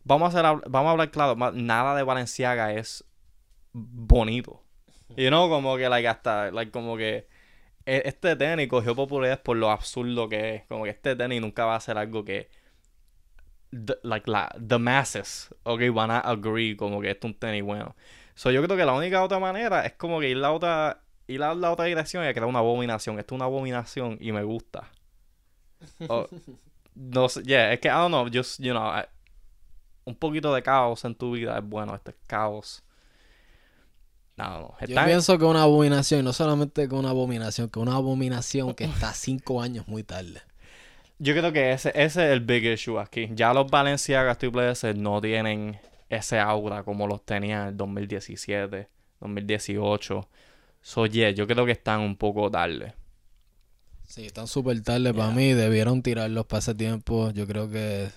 Vamos a, hacer, vamos a hablar claro. Nada de Valenciaga es bonito. Y no, como que, like, hasta, like, como que. e- Este tenis cogió popularidad por lo absurdo que es. Como que este tenis nunca va a ser algo que the, like la, the masses, ok, van a agree como que esto es un tenis bueno. So yo creo que la única otra manera es como que ir la otra, ir a la otra dirección y crear una abominación. Esto es una abominación y me gusta. No sé, yeah, es que I don't know, just, you know, I- un poquito de caos en tu vida es bueno, este es caos. No, no, Yo pienso que una abominación, y no solamente que una abominación, que una abominación que está cinco años muy tarde. Yo creo que ese, ese es el big issue aquí. Ya los Balenciaga Triple S no tienen ese aura como los tenían en el 2017, 2018. So, yeah, yo creo que están un poco tarde. Sí, están súper tarde para mí, debieron tirarlos para ese tiempo. Yo creo que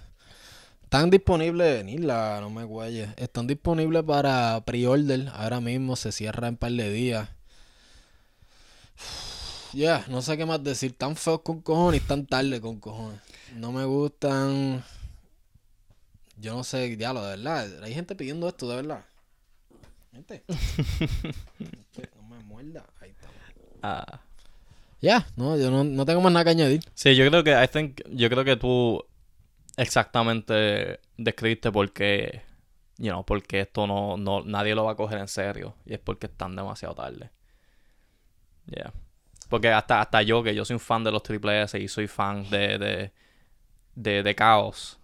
están disponibles en Isla, no me guayes. Están disponibles para pre-order. Ahora mismo se cierra en par de días. Ya, no sé qué más decir. Tan feos con cojones y tan tarde con cojones. No me gustan. Yo no sé, diablo, de verdad. Hay gente pidiendo esto, de verdad. Gente. Gente, no me muerda. Ahí está. Ah. Ya, no, yo no, no tengo más nada que añadir. Sí, yo creo que I think, yo creo que tú exactamente describiste por qué, you know, porque esto no, no, nadie lo va a coger en serio. Y es porque están demasiado tarde. Yeah. Porque hasta, hasta yo, que yo soy un fan de los Triple S y soy fan de, de, de, de Caos.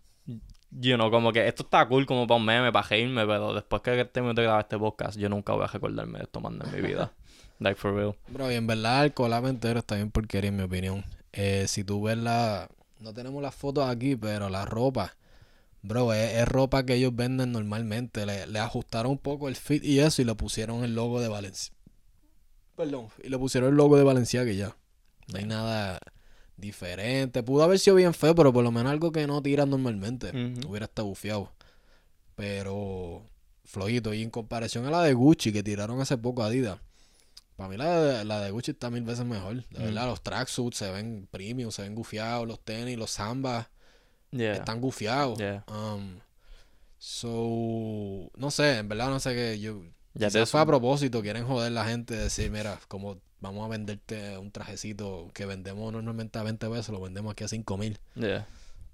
You know, como que esto está cool como para un meme, para reírme, pero después que termine de grabar este podcast, yo nunca voy a recordarme de esto más en mi vida. like, for real. Bro, y en verdad el collab entero está bien porquería en mi opinión. Eh, si tú ves la... No tenemos las fotos aquí, pero la ropa... Bro, es, es ropa que ellos venden normalmente. Le, le ajustaron un poco el fit y eso y le pusieron el logo de Valencia. Perdón. Y le pusieron el logo de Valencia que ya. No hay nada diferente. Pudo haber sido bien feo, pero por lo menos algo que no tiran normalmente. Hubiera estado bufiado. Pero flojito. Y en comparación a la de Gucci que tiraron hace poco Adidas. Para mí la de, la de Gucci está mil veces mejor. De Mm. verdad, los tracksuits se ven premium, se ven gufiados. Los tenis, los zambas Yeah. están gufiados. Yeah. Um, so, no sé, en verdad no sé qué. Yo, Ya te- fue a propósito, quieren joder la gente, decir, mira, como vamos a venderte un trajecito que vendemos normalmente a 20 pesos, lo vendemos aquí a 5 mil. Yeah.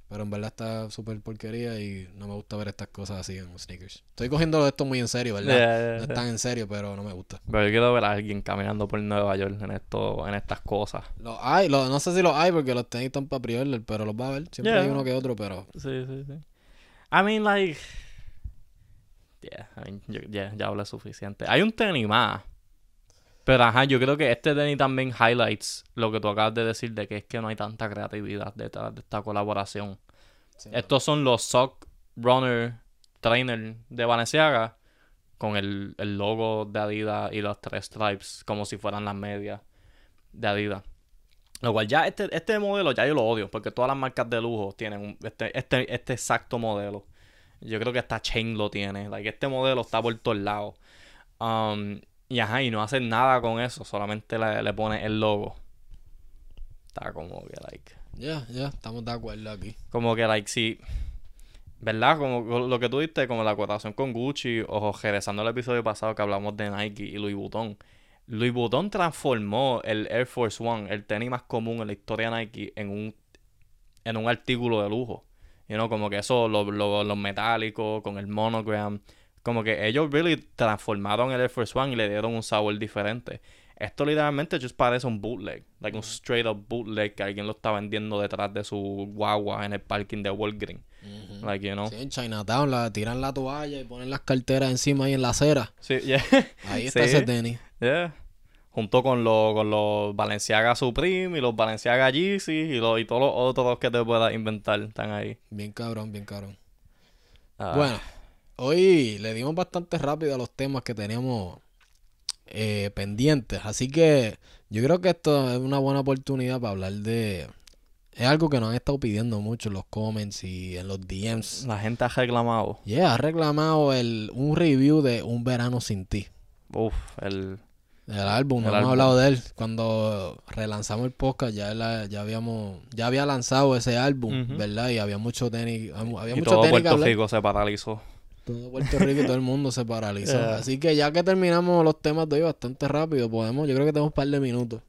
Pero en verdad está súper porquería y no me gusta ver estas cosas así en sneakers. Estoy cogiendo esto muy en serio, ¿verdad? Yeah, yeah, No es tan en serio, pero no me gusta. Pero yo quiero ver a alguien caminando por Nueva York en esto, en estas cosas. Los hay, los- no sé si los hay porque los tenis están para pre pero los va a ver. Siempre hay uno que otro, pero Sí, sí, sí. I mean, like. Yeah, I mean, yo- yeah, ya hablé suficiente. Hay un tenis más. Pero ajá, yo creo que este tenis también highlights lo que tú acabas de decir de que es que no hay tanta creatividad detrás de esta colaboración. Estos son los Sock Runner Trainer de Balenciaga con el, el logo de Adidas y los tres stripes como si fueran las medias de Adidas. Lo cual ya este, este modelo ya yo lo odio porque todas las marcas de lujo tienen un- este, este, este exacto modelo. Yo creo que hasta Chain lo tiene. Like, este modelo está por todos lados. Um, y ajá, y no hacen nada con eso. Solamente le, le pone el logo. Está como que, like... Ya, ya, estamos de acuerdo aquí. Como que, like, si... ¿Verdad? Como lo que tú diste, como la cotación con Gucci, o regresando al episodio pasado que hablamos de Nike y Louis Vuitton. Louis Vuitton transformó el Air Force One, el tenis más común en la historia de Nike, en un, en un artículo de lujo. You know, como que eso, lo- lo- los metálicos, con el monogram. Como que ellos really transformaron el Air Force One y le dieron un sabor diferente. Esto literalmente just parece un bootleg. Like un straight up bootleg que alguien lo está vendiendo detrás de su guagua en el parking de Walgreens. Like, you know. Sí, en Chinatown la, tiran la toalla y ponen las carteras encima ahí en la acera. Sí, yeah. Ahí está Sí. ese tenis. Yeah. Junto con, los con los Balenciaga Supreme y los Balenciaga Yeezy y, los, y todos los otros que te puedas inventar están ahí. Bien cabrón, bien cabrón. Ah, Bueno, hoy le dimos bastante rápido a los temas que teníamos eh, pendientes. Así que yo creo que esto es una buena oportunidad para hablar de... Es algo que nos han estado pidiendo mucho en los comments y en los DMs. La gente ha reclamado. Yeah, ha reclamado el, un review de Un Verano Sin Ti. Uf, el... El álbum, no hemos hablado de él. Cuando relanzamos el podcast ya, la- ya habíamos, ya había lanzado ese álbum. ¿verdad? Y había mucho tenis, había Y mucho todo tenis Puerto. Rico se paralizó. Todo Puerto Rico y todo el mundo se paralizó. Yeah. Así que ya que terminamos los temas de hoy bastante rápido, podemos, yo creo que tenemos un par de minutos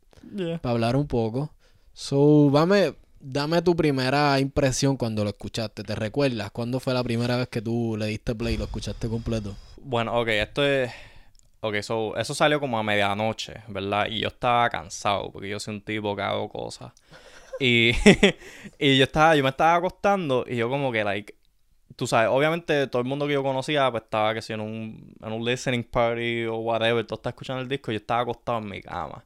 para hablar un poco. So, dame, dame tu primera impresión cuando lo escuchaste. ¿Te recuerdas cuándo fue la primera vez que tú le diste play y lo escuchaste completo? Bueno, ok, esto es... Ok, so, eso salió como a medianoche, ¿verdad? Y yo estaba cansado porque yo soy un tipo que hago cosas. Y, y yo estaba, yo me estaba acostando y yo como que, like, tú sabes, obviamente todo el mundo que yo conocía pues estaba que si en un, en un listening party o whatever, todo está escuchando el disco yo estaba acostado en mi cama.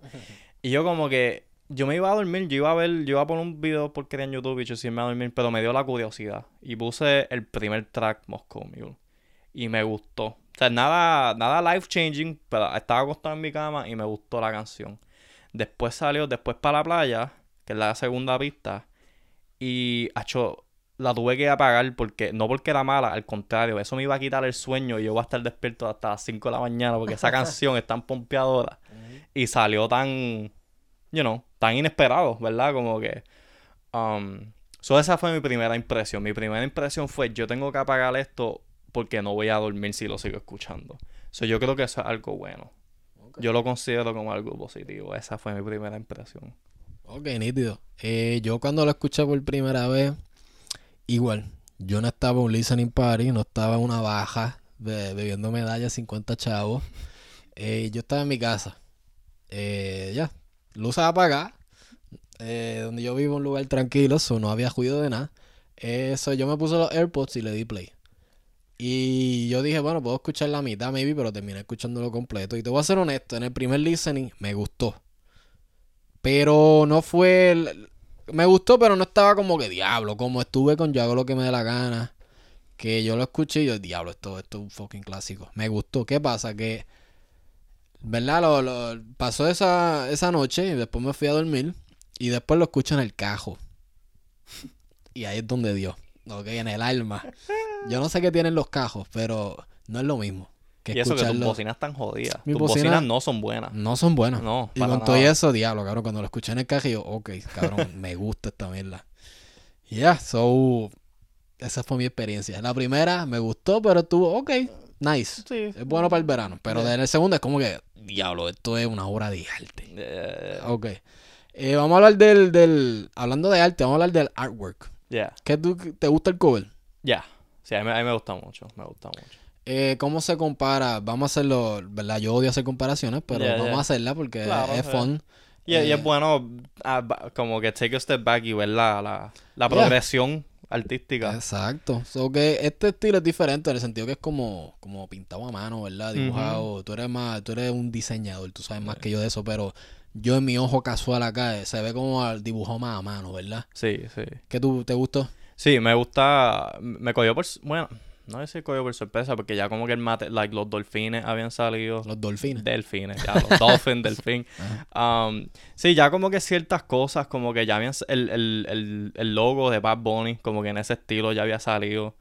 Y yo como que, yo me iba a dormir, yo iba a ver, yo iba a poner un video porque en YouTube y yo sí me iba a dormir, pero me dio la curiosidad. Y puse el primer track Moscow Mule. Y me gustó. O sea, nada, nada life changing, pero estaba acostado en mi cama y me gustó la canción. Después salió, después para la playa, que es la segunda pista. Y, acho, la tuve que apagar porque, no porque era mala, al contrario, eso me iba a quitar el sueño y yo iba a estar despierto hasta las 5 de la mañana porque esa canción es tan pompeadora y salió tan, you know, tan inesperado, ¿verdad? Como que, um, so esa fue mi primera impresión. Mi primera impresión fue, yo tengo que apagar esto porque no voy a dormir si lo sigo escuchando. So yo creo que eso es algo bueno. Yo lo considero como algo positivo. Esa fue mi primera impresión. Ok, nítido. Eh, yo cuando lo escuché por primera vez, igual, yo no estaba en un listening party, no estaba en una baja be- bebiendo medallas 50 chavos. Eh, yo estaba en mi casa. Eh, ya, luces apagadas. Eh, donde yo vivo un lugar tranquilo, so no había ruido de nada. Eso, yo me puse los AirPods y le di play. Y yo dije, bueno, puedo escuchar la mitad, maybe, pero terminé escuchándolo completo. Y te voy a ser honesto, en el primer listening me gustó. Pero no fue. el- Me gustó, pero no estaba como que diablo. Como estuve con Yo hago lo que me dé la gana. Que yo lo escuché y yo, diablo, esto, esto es un fucking clásico. Me gustó. ¿Qué pasa? Que. ¿Verdad? Lo, lo- pasó esa, esa noche y después me fui a dormir. Y después lo escucho en el cajo. Y ahí es donde dio. Ok, en el alma. Yo no sé qué tienen los cajos, pero no es lo mismo. Que y eso que tus bocinas están jodidas. Mi tus bocina- bocinas no son buenas. No son buenas. No, Y con todo eso, diablo, cabrón, cuando lo escuché en el cajo, yo, ok, cabrón, me gusta esta mierda. Y ya, so, esa fue mi experiencia. La primera me gustó, pero estuvo, ok, nice. Sí. Es bueno para el verano. Pero Yeah. en el segundo es como que, diablo, esto es una obra de arte. Eh, Ok. Eh, vamos a hablar del, del, hablando de arte, vamos a hablar del artwork. Ya. ¿Qué tú, te gusta el cover? Ya. Sí, a mí, a mí me gusta mucho. Me gusta mucho. Eh, ¿Cómo se compara? Vamos a hacerlo, ¿verdad? Yo odio hacer comparaciones, pero Yeah, vamos yeah. a hacerla porque Claro, es eh. fun. Y, y Eh, es bueno ah, como que take a step back y ver la, la, la Yeah. progresión artística. Exacto. So que este estilo es diferente en el sentido que es como, como pintado a mano, ¿verdad? Dibujado. Tú eres más, tú eres un diseñador, tú sabes más que yo de eso, pero yo en mi ojo casual acá eh, se ve como al dibujo más a mano, ¿verdad? Sí, sí. ¿Qué tú te gustó? Sí, me gusta. Me cogió por. Bueno, no sé si cogió por sorpresa, porque ya como que el mate, like, los dolfines habían salido. Los dolfines. Delfines, ya, los dolphins, delfín. Um, sí, ya como que ciertas cosas, como que ya habían. El, el, el, el logo de Bad Bunny, como que en ese estilo ya había salido.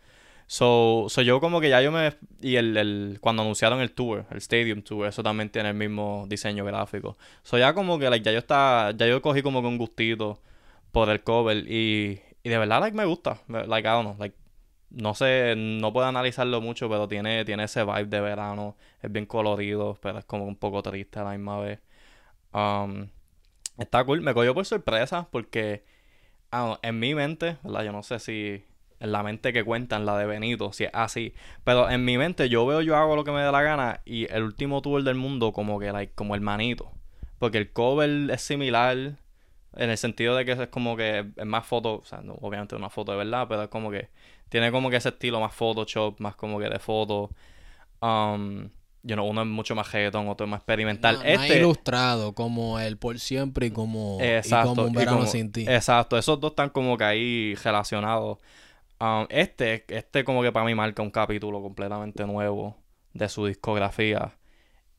So, so yo como que ya yo me... Y el, el, cuando anunciaron el tour, el Stadium Tour, eso también tiene el mismo diseño gráfico. So ya como que like, ya yo está, ya yo cogí como que un gustito por el cover y, y de verdad like me gusta. Like, I don't know, like, no sé, no puedo analizarlo mucho, pero tiene, tiene ese vibe de verano. Es bien colorido, pero es como un poco triste a la misma vez. Um, está cool, me cogió por sorpresa porque en mi mente, ¿verdad? Yo no sé si en la mente que cuentan, la de Benito, si es así. Pero en mi mente yo veo, yo hago lo que me dé la gana y el último tour del mundo como que, like, como el manito. Porque el cover es similar en el sentido de que es como que es más foto, o sea, no, obviamente una foto de verdad, pero es como que tiene como que ese estilo más Photoshop, más como que de foto. Um, you know, uno es mucho más reggaeton, otro es más experimental. este más ilustrado, como el por siempre y como, exacto, y como un verano sin ti. Exacto, esos dos están como que ahí relacionados. Um, este, este como que para mí marca un capítulo completamente nuevo de su discografía.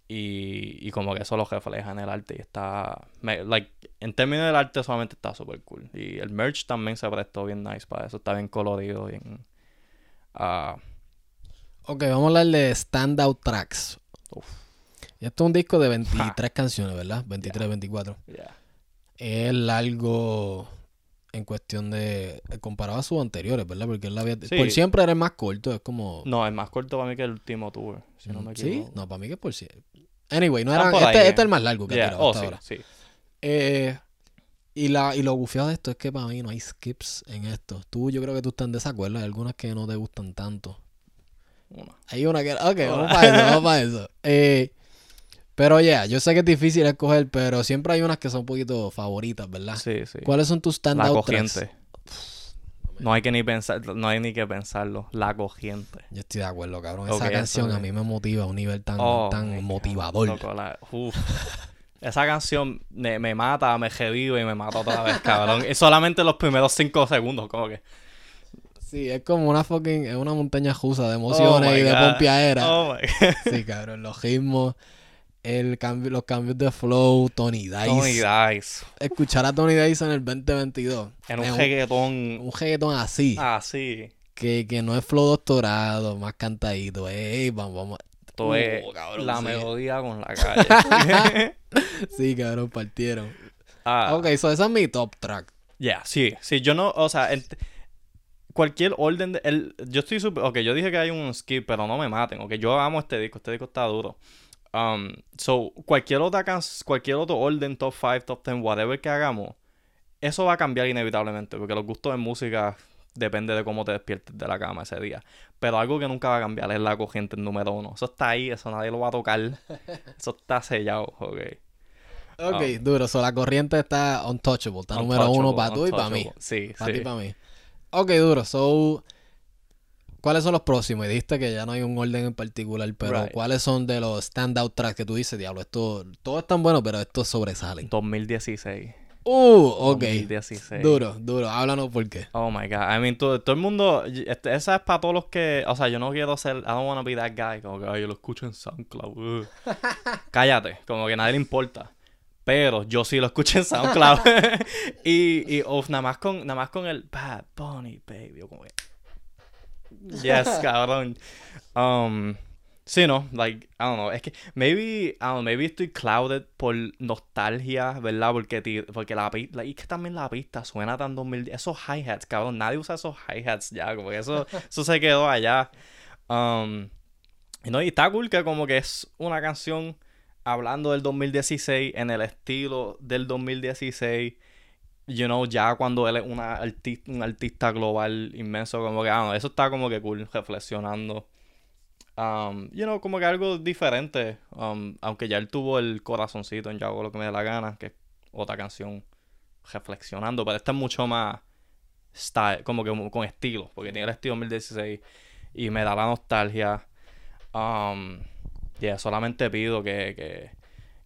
Y, y como que eso lo refleja en el arte. Y está. like, en términos del arte solamente está súper cool. Y el merch también se prestó bien nice para eso. Está bien colorido, bien. Uh, ok, vamos a hablar de Standout Tracks. Y esto es un disco de 23 canciones, ¿verdad? 23, 24. Es largo en cuestión de eh, comparado a sus anteriores, ¿verdad? Porque él había por siempre era el más corto, es como No, es más corto para mí que el último tour, si no me equivoco. Sí, no, para mí que es por siempre. Anyway, no era este, este, es el más largo que yeah. tirado oh, hasta ahora. Sí. Eh, y la y lo gufiado de esto es que para mí no hay skips en esto. Tú yo creo que tú estás en desacuerdo, hay algunas que no te gustan tanto. Una. Hay una que Ok, vamos para eso, vamos para eso. Eh pero ya, yo sé que es difícil escoger, pero siempre hay unas que son un poquito favoritas, ¿verdad? Sí, sí. ¿Cuáles son tus standout La cogiente. No hay que ni pensar, no hay ni que pensarlo. La cogiente. Yo estoy de acuerdo, cabrón. Esa canción a mí me motiva a un nivel tan, oh, tan motivador. Esa canción me, me, mata, me revive y me mata otra vez, cabrón. y solamente los primeros cinco segundos, como que. Sí, es como una fucking, es una montaña rusa de emociones oh y de pompiadera. Oh. Sí, cabrón, los ritmos el cambio, los cambios de flow, Tony Dice. Tony Dice. Escuchar a Tony Dice en el 2022. En un reggaetón. Un reggaetón así. Así. Que, que no es flow doctorado, más cantadito. Ey, vamos, vamos. Esto uh, es la melodía con la calle. sí, cabrón, partieron. Ah. Ok, so esa es mi top track. Ya, yeah, sí. Sí, yo no, o sea, cualquier orden de... El, yo estoy súper... Ok, yo dije que hay un skip, pero no me maten. Ok, yo amo este disco. Este disco está duro. Um, so, cualquier otra cualquier otro orden, top 5, top 10, whatever que hagamos, eso va a cambiar inevitablemente, porque los gustos en música depende de cómo te despiertes de la cama ese día. Pero algo que nunca va a cambiar es la corriente número uno. Eso está ahí, eso nadie lo va a tocar. eso está sellado, ok. Ok, um, duro. So, la corriente está untouchable. Está número uno para tú y para mí. Sí, para ti y para mí. Ok, duro. So, ¿Cuáles son los próximos? Y dijiste que ya no hay un orden en particular, pero ¿cuáles son de los standout tracks que tú dices, diablo? Esto, todos están buenos, pero estos sobresalen. 2016. Uh, ok. 2016. Duro, duro. Háblanos por qué. Oh my god. I mean, todo, el mundo. Este, esa es para todos los que. O sea, yo no quiero ser. I don't want to be that guy. Como que yo lo escucho en SoundCloud. Cállate. Como que a nadie le importa. Pero yo sí lo escucho en SoundCloud. y, y nada más con, nada más con el Bad Bunny, baby. Como que. Yes, cabrón. Um, sí, no, like, I don't know. Es que, maybe, I don't know, maybe estoy clouded por nostalgia, ¿verdad? Porque, porque la pista, y que también la pista suena tan 2010. Esos hi-hats, cabrón, nadie usa esos hi-hats ya, como que eso, eso se quedó allá. Um, no, y está cool que como que es una canción hablando del 2016 en el estilo del 2016 you know, ya cuando él es una un artista global inmenso, como que, ah, eso está como que cool, reflexionando. Um, you know, como que algo diferente. Um, aunque ya él tuvo el corazoncito en Ya hago lo que me dé la gana, que es otra canción reflexionando, pero esta es mucho más style, como que con estilo, porque tiene el estilo 2016 y me da la nostalgia. Um, yeah, solamente pido que, que,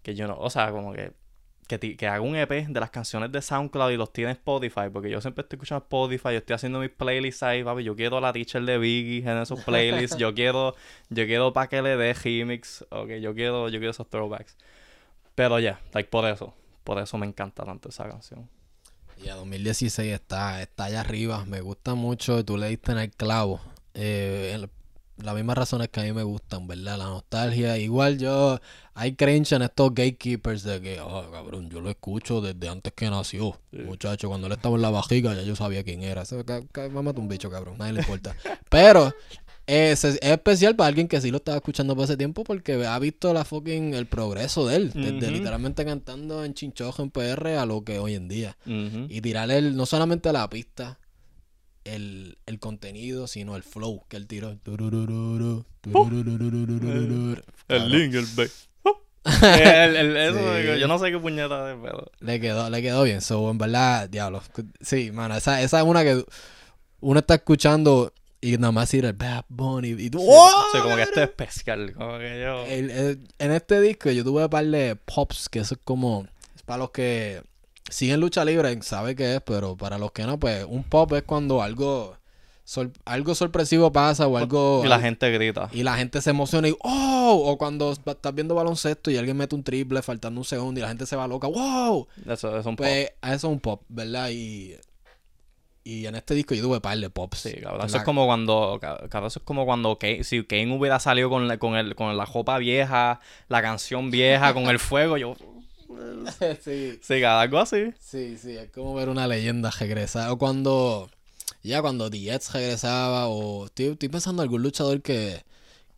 que yo no, o sea, como que que, ti- que haga un EP de las canciones de SoundCloud y los tiene en Spotify, porque yo siempre estoy escuchando Spotify, yo estoy haciendo mis playlists ahí, papi, yo quiero la teacher de Biggie en esos playlists, yo quiero, yo quiero para que le dé remix, ok, yo quiero, yo quiero esos throwbacks. Pero ya, like por eso, por eso me encanta tanto esa canción. Ya 2016 está, está allá arriba. Me gusta mucho. Tú le diste en el clavo. Eh, el- las mismas razones que a mí me gustan, ¿verdad? La nostalgia. Igual yo hay creencia en estos gatekeepers de que, oh, cabrón, yo lo escucho desde antes que nació. Sí. Muchacho, cuando él estaba en la vajiga ya yo sabía quién era. Mámate un bicho, cabrón, nadie le importa. Pero es, especial para alguien que sí lo estaba escuchando por ese tiempo porque ha visto la fucking, el progreso de él, desde literalmente cantando en Chinchojo, en PR, a lo que hoy en día. Y tirarle no solamente la pista, el, el, contenido, sino el flow que él tiró. El link, el bass. El- el- eso, Sí. yo no sé qué puñeta es, pero... Le quedó, le quedó bien. So, en verdad, diablo. Sí, mano, esa, esa es una que uno está escuchando y nada más ir el Bad Bunny y tú, Sí, ¡Oh! sí, como que esto es especial, como que yo... El- el- en este disco yo tuve un par de pops que eso es como es para los que siguen lucha libre sabe qué es pero para los que no pues un pop es cuando algo sor- algo sorpresivo pasa o algo Y la gente grita. y la gente se emociona y oh o cuando estás viendo baloncesto y alguien mete un triple faltando un segundo y la gente se va loca wow Eso, es un pues a eso es un pop verdad y y en este disco yo tuve par de pops Sí, cabrón. Eso es como cuando. ca- Cabrón, eso es como cuando Kane, si Kane hubiera salido con la, con, el, con la ropa vieja, la canción vieja, con el fuego, yo. sí Sí, algo así. Sí, sí, es como ver una leyenda regresar. O cuando, ya cuando Diez regresaba, o estoy, estoy pensando en algún luchador que,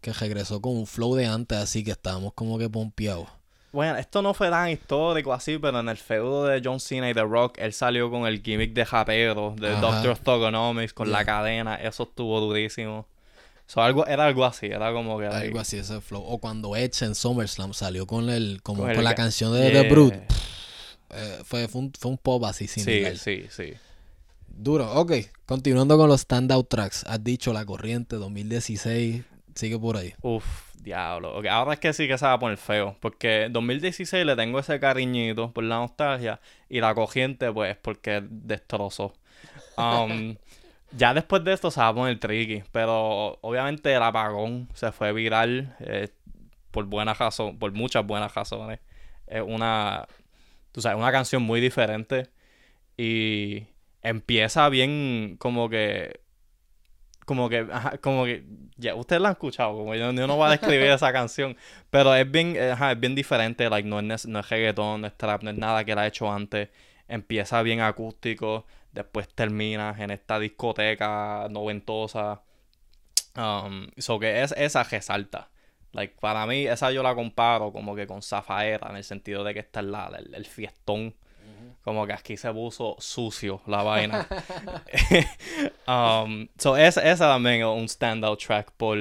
que regresó con un flow de antes, así que estábamos como que pompeados. Bueno, esto no fue tan histórico así, pero en el feudo de John Cena y The Rock, él salió con el gimmick de japero, de Ajá. Doctor Thugonomics, con la cadena. Eso estuvo durísimo. So, algo, era algo así, era como que. Algo así, ese flow. O cuando Edge en SummerSlam salió con el, como Con la canción de Yeah. The Brute. Eh, fue, fue, un, fue un pop así sin Sí, nivel. sí, sí. Duro, ok. Continuando con los standout tracks. Has dicho La Corriente 2016. Sigue por ahí. Uf, diablo. Ok, ahora es que sí que se va a poner feo. Porque 2016 le tengo ese cariñito por la nostalgia. Y la corriente, pues, porque destrozó. Um, ya después de esto se va a poner tricky. Pero obviamente el apagón se fue viral. eh, por buenas razones. Por muchas buenas razones. Es una. Tú sabes, una canción muy diferente. Y empieza bien como que como que, ajá, como que, ya, ustedes la han escuchado, como yo, yo no voy a describir esa canción, pero es bien, eh, ajá, es bien diferente, like, no es, no es reggaetón, no es trap, no es nada que él ha hecho antes, empieza bien acústico, después termina en esta discoteca noventosa, um, so que es, esa resalta, like, para mí, esa yo la comparo como que con Zafaera, en el sentido de que esta es la, el, el fiestón, como que aquí se puso sucio la vaina. um, so esa, esa también es un standout track por,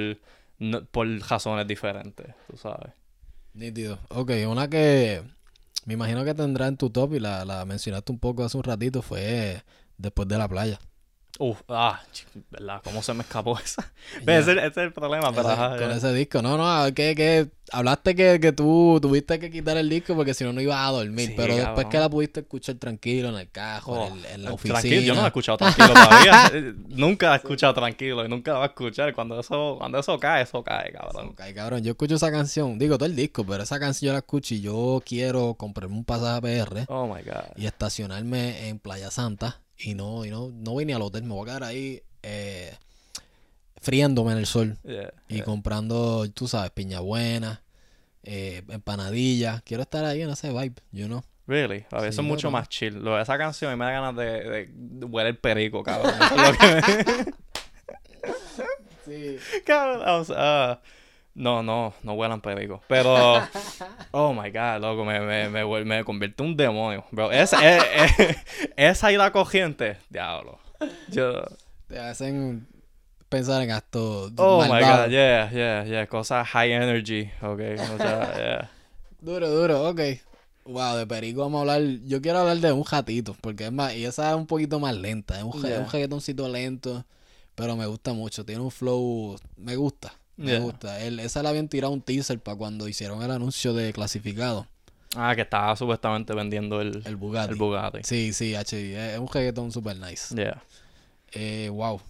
no- por razones diferentes, tú sabes. Nítido. Ok, una que me imagino que tendrá en tu top y la, la mencionaste un poco hace un ratito fue Después de la playa. Uf, ah, ¿verdad? ¿Cómo se me escapó esa? Ese, ese es el problema, pero con ese disco. No, no, que, que hablaste que, que tú tuviste que quitar el disco porque si no no ibas a dormir. Sí, pero después que la pudiste escuchar tranquilo en el carro, Oh, en, en la oficina. Tranquilo, yo no la he escuchado tranquilo todavía. Eh, nunca la he escuchado tranquilo y nunca la voy a escuchar. Cuando eso, cuando eso cae, eso cae, cabrón. Ok, cabrón, yo escucho esa canción, digo todo el disco, pero esa canción yo la escucho y yo quiero comprarme un pasaje a PR Oh my god. y estacionarme en Playa Santa y no, y no, no voy ni al hotel, me voy a quedar ahí eh, friéndome en el sol Yeah, y yeah. comprando, tú sabes, piña buena, eh, empanadillas. Quiero estar ahí en ese vibe, you know. Really, a veces Sí, es mucho más chill. Lo de esa canción a mí me da ganas de, de, de huele el perico, cabrón. Eso es lo que me- Sí. Cabrón, o sea, ah, no, no, no huelan perico. Pero, oh my god, loco, me, me, me, me convierte en un demonio. Bro, esa, eh, eh, esa y la corriente, diablo. Yo, Te hacen pensar en actos oh my god, yeah, yeah, yeah. Cosas high energy, ok. O sea, yeah. Duro, duro, ok. Wow, de Perico vamos a hablar. Yo quiero hablar de un gatito, porque es más, y esa es un poquito más lenta. Es un, Yeah. un reggaetoncito lento, pero me gusta mucho. Tiene un flow, me gusta, me Yeah. gusta. Él, esa le habían tirado un teaser para cuando hicieron el anuncio de clasificado, Ah, que estaba supuestamente vendiendo el, el Bugatti. el Bugatti. Sí, sí, H, es un reggaetón super nice. Yeah. Eh, wow.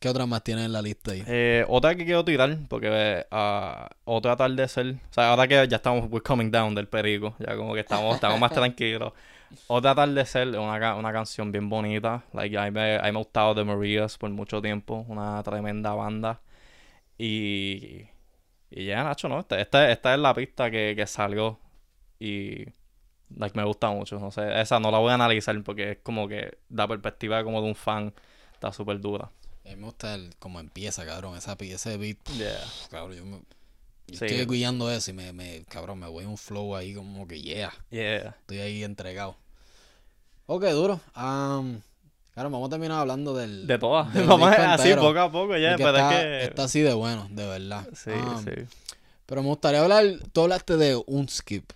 ¿Qué otras más tienes en la lista ahí? Eh, otra que quiero tirar, porque ah, otro atardecer, o sea, ahora que ya estamos, we're coming down del perico, ya como que estamos, estamos más tranquilos. Otro atardecer es una, una canción bien bonita, like, a mí me, ha gustado The Marias por mucho tiempo, una tremenda banda. Y, y ya, Nacho, ¿no? Esta, esta, esta es la pista que, que salió y like, me gusta mucho, no sé, esa no la voy a analizar porque es como que la perspectiva como de un fan está súper dura. A mí me gusta el, cómo empieza, cabrón. Esa, ese beat, pff, Yeah. cabrón, yo, me, yo Sí. estoy guiando eso y me, me, cabrón, me voy a un flow ahí como que yeah. Yeah. Estoy ahí entregado. Ok, duro. Am, claro, vamos a terminar hablando del. De todas. del Vamos así poco a poco ya, pero está, es que... está así de bueno, de verdad. Sí, Am, sí. Pero me gustaría hablar. Tú hablaste de un skip.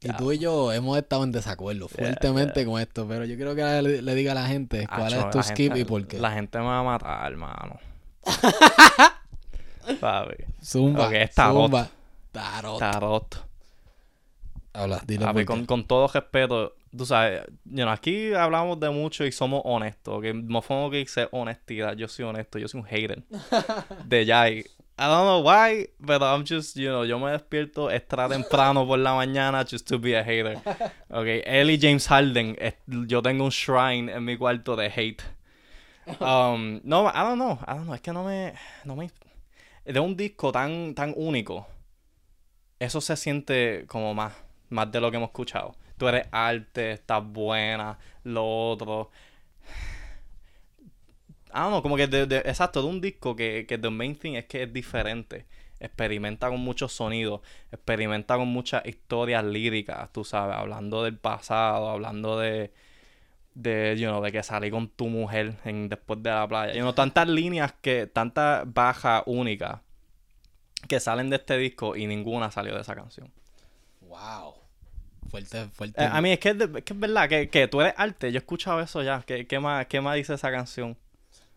Y tú y yo hemos estado en desacuerdo fuertemente con esto. Pero yo creo que le, le diga a la gente cuál Acho, es tu skip gente- y por qué. La gente me va a matar, hermano. Papi. Zumba. Ok, es tarot. Zumba. Tarot. Tarot. Habla, dile Papi, con todo respeto, tú sabes, you know, aquí hablamos de mucho y somos honestos. Que Mofongo que dice honestidad. Yo soy honesto, yo soy un hater. de Jai. I don't know why, but I'm just, you know, yo me despierto extra temprano por la mañana just to be a hater. Ok, él y James Harden, es- yo tengo un shrine en mi cuarto de hate. Um, no, I don't know, I don't know, es que no me, no me, de un disco tan, tan único, eso se siente como más, más de lo que hemos escuchado. Tú eres arte, estás buena, lo otro. Don't know, como que de, de- exacto, de un disco que, que the main thing es que es diferente. Experimenta con muchos sonidos, experimenta con muchas historias líricas, tú sabes, hablando del pasado, hablando de, de, you know, de que salí con tu mujer en, después de la playa. You know, tantas líneas que, tantas bajas únicas que salen de este disco y ninguna salió de esa canción. Wow. Fuerte, fuerte. Eh, a mí es que, es de- es que es verdad que, que tú eres arte, yo he escuchado eso ya. ¿Qué, qué más, qué más dice esa canción?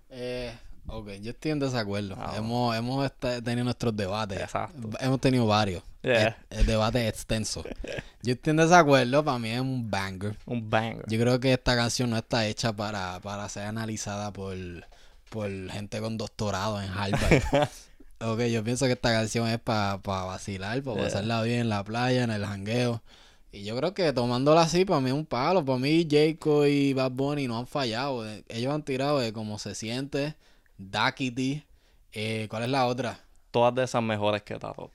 Eh, ok, yo estoy en desacuerdo. Ah, hemos hemos tenido nuestros debates. Exacto. Hemos tenido varios. Yeah. Eh, eh, debates extensos. yo estoy en desacuerdo. Para mí es un banger. Un banger. Yo creo que esta canción no está hecha para, para ser analizada por, por gente con doctorado en Harvard. ok, yo pienso que esta canción es para vacilar, para Yeah. pasarla bien en la playa, en el jangueo. Y yo creo que tomándola así, para mí es un palo. Para mí, Jacob y Bad Bunny no han fallado. Eh, Ellos han tirado de cómo se siente, Duckity. Eh, ¿Cuál es la otra? Todas de esas mejores que Tarot.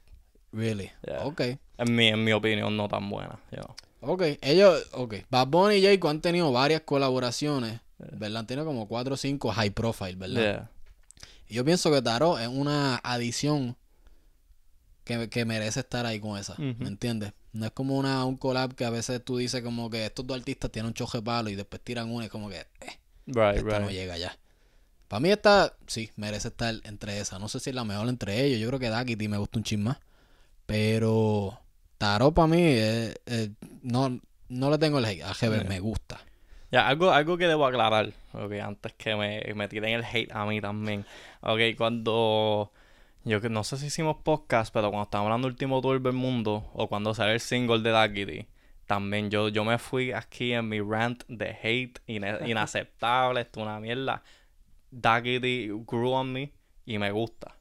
Really. Yeah. Ok. En mi, en mi opinión, no tan buenas. you know. Ok, ellos, ok. Bad Bunny y Jacob han tenido varias colaboraciones, ¿verdad? Han tenido como 4 o 5 high profile, ¿verdad? Yeah. Y yo pienso que Tarot es una adición que, que merece estar ahí con esa. ¿me entiendes? No es como una, un collab que a veces tú dices como que estos dos artistas tienen un choje palo y después tiran una y como que, eh, Right, esta no llega ya. Para mí esta, sí, merece estar entre esas. No sé si es la mejor entre ellos. Yo creo que Duckity me gusta un chin más. Pero Tarot para mí no, no le tengo el hate. A Heber Yeah. me gusta. Ya, algo, algo que debo aclarar, ok, antes que me, me tiren el hate a mí también. Ok, cuando, yo que no sé si hicimos podcast, pero cuando estábamos hablando del último tour del mundo, o cuando salió el single de Duckity, también yo, yo me fui aquí en mi rant de hate, ine- inaceptable, esto es una mierda. Duckity grew on me y me gusta.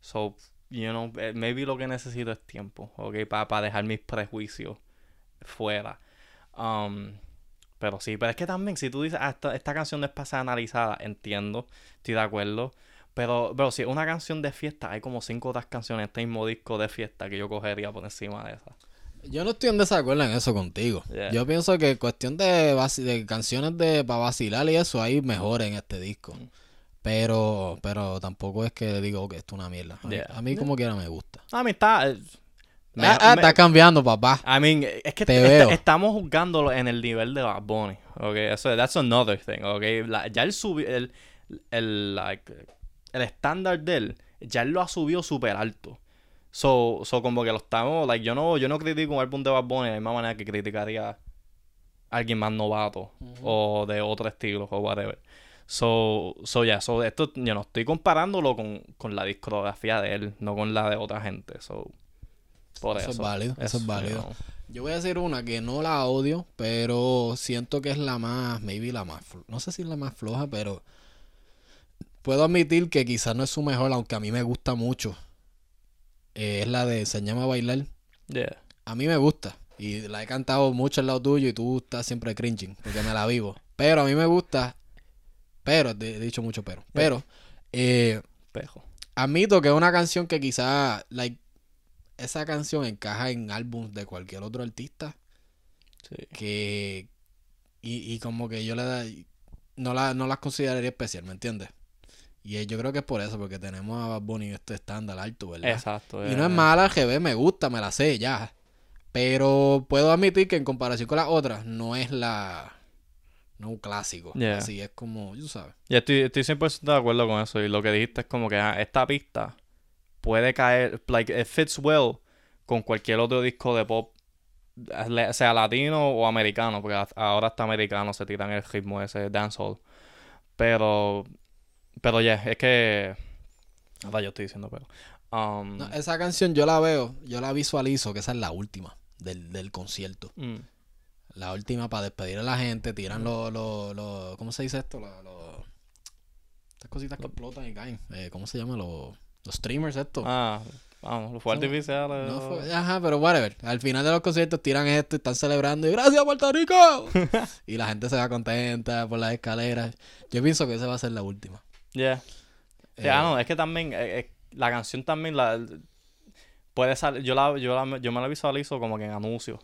So, you know, eh, maybe lo que necesito es tiempo, ok, para dejar mis prejuicios fuera. Um, pero sí, pero es que también, si tú dices, ah, esta, esta canción no es ser analizada, entiendo, estoy de acuerdo. Pero, pero si es una canción de fiesta, hay como cinco otras canciones, este mismo disco de fiesta que yo cogería por encima de esa. Yo no estoy en desacuerdo en eso contigo. Yeah. Yo pienso que cuestión de, de canciones de para vacilar y eso hay mejores en este disco. Mm. Pero, pero tampoco es que digo que esto es una mierda. A mí, Yeah. a mí como quiera me gusta. A mí está... eh, me- ah, ah, me- está cambiando, papá. I mean, es que Te est- veo. estamos juzgándolo en el nivel de Bad Bunny, ok, eso that's another thing, ok, La- ya él subió, el, el, like, el estándar de él, ya él lo ha subido súper alto, So, so como que lo estamos, like, yo no, yo no critico un álbum de Bad Bunny de la misma manera que criticaría a alguien más novato o de otro estilo o whatever. So, so yeah, so esto, yo no estoy comparándolo con, con la discografía de él, no con la de otra gente. So, por Eso eso. es válido, eso es válido. Yo voy a decir una que no la odio, pero siento que es la más, maybe la más, no sé si es la más floja, pero puedo admitir que quizás no es su mejor, aunque a mí me gusta mucho. Eh, es la de Enseñame a bailar. Yeah. A mí me gusta. Y la he cantado mucho al lado tuyo y tú estás siempre cringing, porque me la vivo. Pero a mí me gusta. Pero, he dicho mucho pero. Pero, eh, Espejo. admito que es una canción que quizás, like, esa canción encaja en álbumes de cualquier otro artista. Sí. Que. Y, y como que yo le da. No, la, no las consideraría especial, ¿me entiendes? Y eh, yo creo que es por eso, porque tenemos a Bad Bunny este estándar alto, ¿verdad? Exacto. Y eh, no es mala al GB, me gusta, me la sé ya. Pero puedo admitir que en comparación con las otras, no es la. No un clásico. Yeah. Así es como, tú sabes. Y estoy, estoy 100% de acuerdo con eso. Y lo que dijiste es como que ah, esta pista puede caer, like, it fits well con cualquier otro disco de pop, sea latino o americano, porque ahora hasta americano se tiran el ritmo ese dancehall. Pero, pero ya, es que. Ahora yo estoy diciendo, pero. um, No, esa canción yo la veo, yo la visualizo, que esa es la última del, del concierto. mm, La última para despedir a la gente, tiran los, los, los- ¿cómo se dice esto? Los, los- estas cositas que explotan y caen. Eh, ¿Cómo se llama? Los, los streamers estos. ah, vamos, los fuegos artificiales. No fue- ajá, pero whatever. Al final de los conciertos tiran esto y están celebrando y ¡Gracias Puerto Rico! y la gente se va contenta por las escaleras. Yo pienso que esa va a ser la última. Yeah. Eh, ah, no, es que también eh, eh, la canción también la puede salir, yo la, yo la, yo me la visualizo como que en anuncios.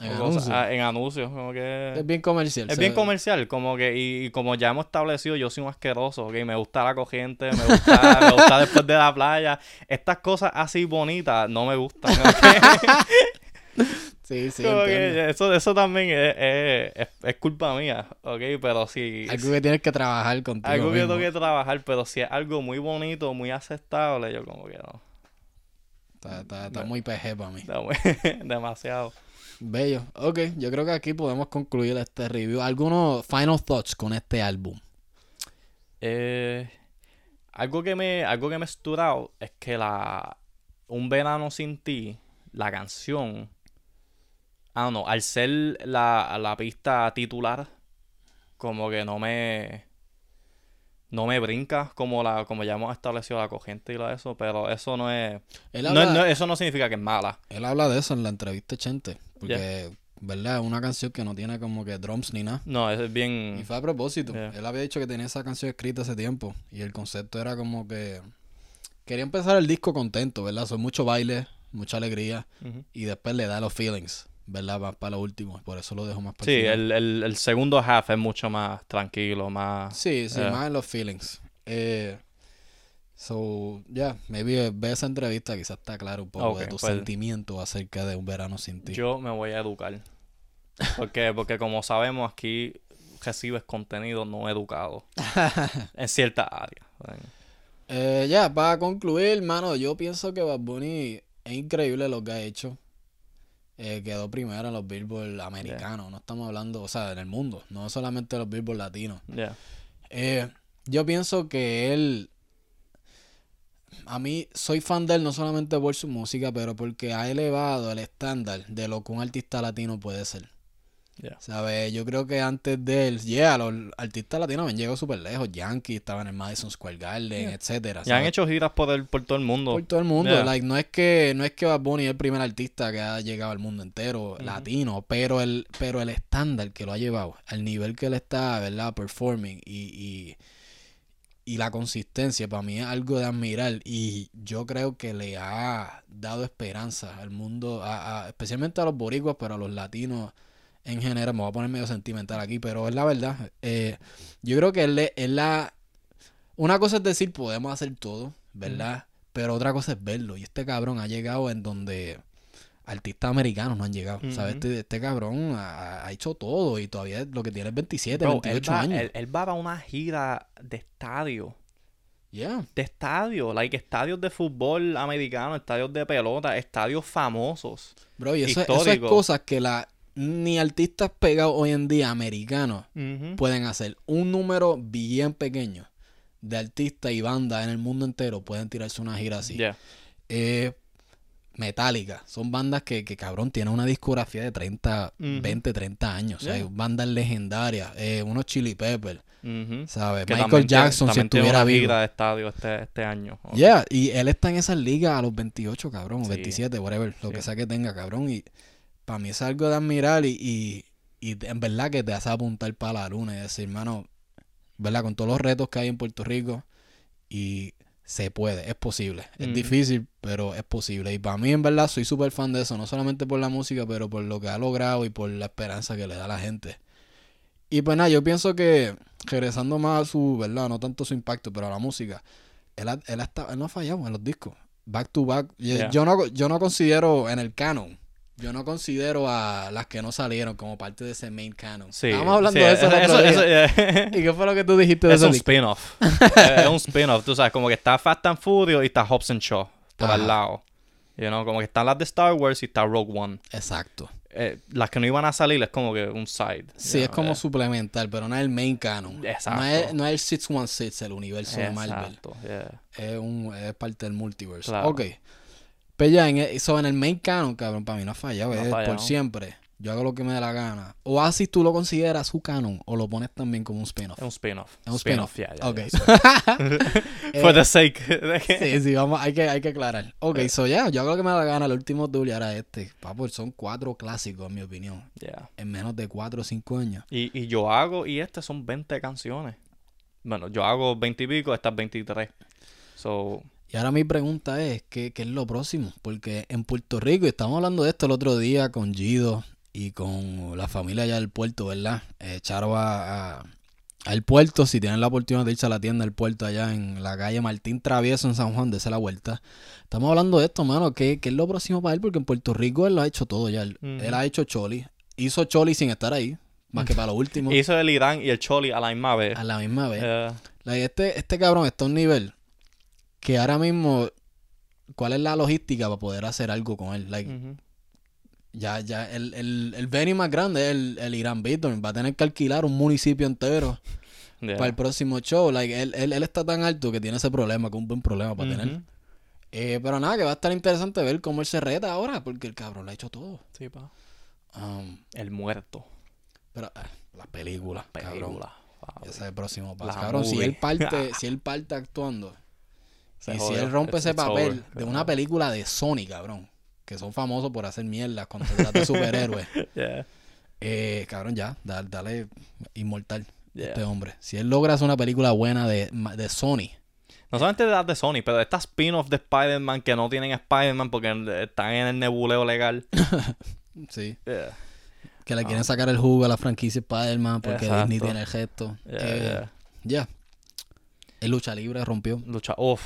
en O cosas- anuncio. ah, en anuncios, como que Es bien comercial. es bien comercial, como que y, y como ya hemos establecido, yo soy un asqueroso, ¿ok? Me gusta la corriente, me gusta, me gusta después de la playa. Estas cosas así bonitas no me gustan, ¿ok? Sí, sí, que eso, eso también es, es, es- culpa mía, ¿ok? Pero si... Algo que tienes que trabajar contigo Algo que mismo. tengo que trabajar, pero si es algo muy bonito, muy aceptable, yo como que no. Está, está- está muy PG para mí. Da muy- Demasiado. Bello. Ok, yo creo que aquí podemos concluir este review. ¿Algunos final thoughts con este álbum? Eh, algo que me, algo que me es que la Un verano sin ti, la canción, ah no, al ser la, la pista titular, como que no me no me brinca como la como ya hemos establecido la corriente y la eso, pero eso no es no, no- eso no significa que es mala. él habla de eso en la entrevista Chente. Porque, ¿verdad? Es una canción que no tiene como que drums ni nada. No, es Y bien fue a propósito. Yeah. Él había dicho que tenía esa canción escrita hace tiempo. Y el concepto era como que quería empezar el disco contento, ¿verdad? Son mucho baile, mucha alegría. Y después le da los feelings, ¿verdad? Para, lo último. Por eso lo dejo más para Sí, el, el, el segundo half es mucho más tranquilo, más... Sí, sí, Eh. más en los feelings. Eh, so, yeah, maybe ve esa entrevista, quizás está claro un poco de tus pues- sentimientos acerca de un verano sin ti. Yo me voy a educar. Porque, porque como sabemos, aquí recibes contenido no educado. en cierta área. Eh, ya, para concluir, mano, yo pienso que Bad Bunny es increíble lo que ha hecho. Eh, quedó primero en los Billboard americanos, no estamos hablando, o sea, en el mundo, no solamente los Billboard latinos. Eh, yo pienso que él. A mí soy fan de él no solamente por su música, pero porque ha elevado el estándar de lo que un artista latino puede ser. ¿Sabes? Yo creo que antes de él, yeah, los artistas latinos habían llegado súper lejos. Yankee estaba en el Madison Square Garden, etcétera. Ya han hecho giras por, el, por todo el mundo. por todo el mundo. Yeah. Like, no es que no es que Bad Bunny es el primer artista que ha llegado al mundo entero latino, pero el pero el estándar que lo ha llevado, al nivel que él está, ¿verdad? Performing y, y, y la consistencia para mí es algo de admirar y yo creo que le ha dado esperanza al mundo, a, a- especialmente a los boricuas, pero a los latinos en general. Me voy a poner medio sentimental aquí, pero es la verdad. Eh, yo creo que él, él la... Una cosa es decir, podemos hacer todo, ¿verdad? Pero otra cosa es verlo. Y este cabrón ha llegado en donde artistas americanos no han llegado. ¿Sabes? Este, este cabrón ha, ha hecho todo y todavía lo que tiene es 27, Bro, él, 28 va, años. él, él va a una gira de estadio Yeah. de estadios, like estadios de fútbol americano, estadios de pelota, estadios famosos. Bro, y eso, eso es cosas que la, ni artistas pegados hoy en día americanos pueden hacer. Un número bien pequeño de artistas y bandas en el mundo entero pueden tirarse una gira así. Yeah. Eh, Metallica, son bandas que, que cabrón tienen una discografía de 30, Ujú. 20, 30 años. O sea, Yeah. bandas legendarias, eh, unos Chili Peppers. ¿sabes? Que Michael también Jackson, si también estuviera una vivo. gira de estadio este, este año. Yeah, y él está en esas ligas a los 28, cabrón, o Sí. 27, whatever, lo Sí. que sea que tenga, cabrón. Y para mí es algo de admirar y, y, y en verdad que te hace apuntar para la luna y decir, hermano, ¿verdad? Con todos los retos que hay en Puerto Rico y se puede, es posible. Es Ujú. difícil, pero es posible. Y para mí, en verdad, soy súper fan de eso, no solamente por la música, pero por lo que ha logrado y por la esperanza que le da a la gente. Y pues nada, yo pienso que, regresando más a su, ¿verdad? No tanto su impacto, pero a la música, él, ha- él, ha estado- él no ha fallado en los discos. Back to back. Yeah. yo no, yo no considero en el canon, yo no considero a las que no salieron como parte de ese main canon. Sí, Estábamos hablando sí, de eso. el eso- otro eso- día. eso- ¿Y qué fue lo que tú dijiste de es ese un disco? spin-off. es es un spin-off, tú sabes, como que está Fast and Furious y está Hobbs and Shaw por Ajá. al lado. You know, como que están las de Star Wars y está Rogue One. Exacto. Eh, las que no iban a salir es como que un side. Sí, you es como eh, suplemental, pero no es el main canon. Exacto. No es, no es el 616, el universo de Marvel. Exacto, yeah. Es, un, es parte del multiverse. Claro. Ok. Pero ya, en, el- so, en el main canon, cabrón, para mí no ha fallado. No es por siempre. Yo hago lo que me dé la gana. O así tú lo consideras su canon o lo pones también como un spin-off. Es un spin-off. Es un spin-off. yeah, yeah, Ok. yeah. For the sake. Sí, sí, vamos, hay que, hay que aclarar. Ok, so ya, yo hago lo que me da la gana. El último duel era este. Papo, son cuatro clásicos, en mi opinión. En menos de cuatro o cinco años. Y, y yo hago, y este son 20 canciones. Bueno, yo hago 20 y pico, estas 23. So, Y ahora mi pregunta es, ¿qué, qué es lo próximo? Porque en Puerto Rico, y estamos hablando de esto el otro día con Gido y con la familia allá del puerto, ¿verdad? Eh, Charo va a- al puerto, si tienen la oportunidad de irse a la tienda del puerto allá en la calle Martín Travieso en San Juan, de la vuelta. Estamos hablando de esto, mano, ¿qué, qué es lo próximo para él? Porque en Puerto Rico él lo ha hecho todo ya. Él, ha hecho Choli. Hizo Choli sin estar ahí, más que para lo último. hizo el Irán y el Choli a la misma vez. a la misma vez. Eh, Like, este, este cabrón está a un nivel que ahora mismo, ¿cuál es la logística para poder hacer algo con él? Like, ya, ya, el, el, el venue más grande es el, el Irán Beaton. Va a tener que alquilar un municipio entero Yeah. para el próximo show. Like, él, él, él está tan alto que tiene ese problema, que es un buen problema para tener. Eh, pero nada, que va a estar interesante ver cómo él se reta ahora, porque el cabrón lo ha hecho todo. Sí, pa. Um, El muerto. pero ah, las películas, cabrón. Película. papi. Ese es el próximo paso. La Cabrón, si él parte, si él parte actuando Se y si él rompe It's- ese it's papel over. de una película de Sony, cabrón, que son famosos por hacer se trata de superhéroes, Yeah. eh, cabrón, ya, da- dale inmortal a Yeah. este hombre. Si él logra hacer una película buena de, de Sony, No solamente de las de Sony, pero de estas spin-off de Spider-Man que no tienen Spider-Man porque están en el nebuleo legal. sí, Yeah. que le quieren sacar el jugo a la franquicia Spider-Man porque Ah. Exacto. Disney tiene el gesto. Eh, yeah. El lucha libre rompió. Lucha. Uff.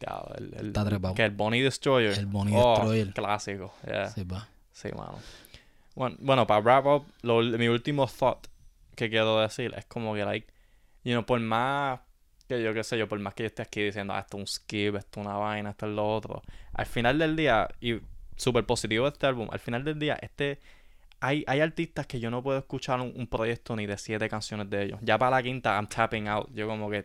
Ya, el, el, Está trepado. Que el Bonnie Destroyer. El Bonnie Oh, Destroyer. Clásico. Yeah. Sí, va. Sí, mano. Bueno, bueno, para wrap up, lo- mi último thought que quiero decir es como que, like, you know, por más que yo qué sé yo, por más que yo esté aquí diciendo, ah, esto es un skip, esto es una vaina, esto es lo otro, al final del día, y súper positivo este álbum, al final del día, este, hay, hay artistas que yo no puedo escuchar un, un proyecto ni de siete canciones de ellos. Ya para la quinta, I'm tapping out. Yo como que...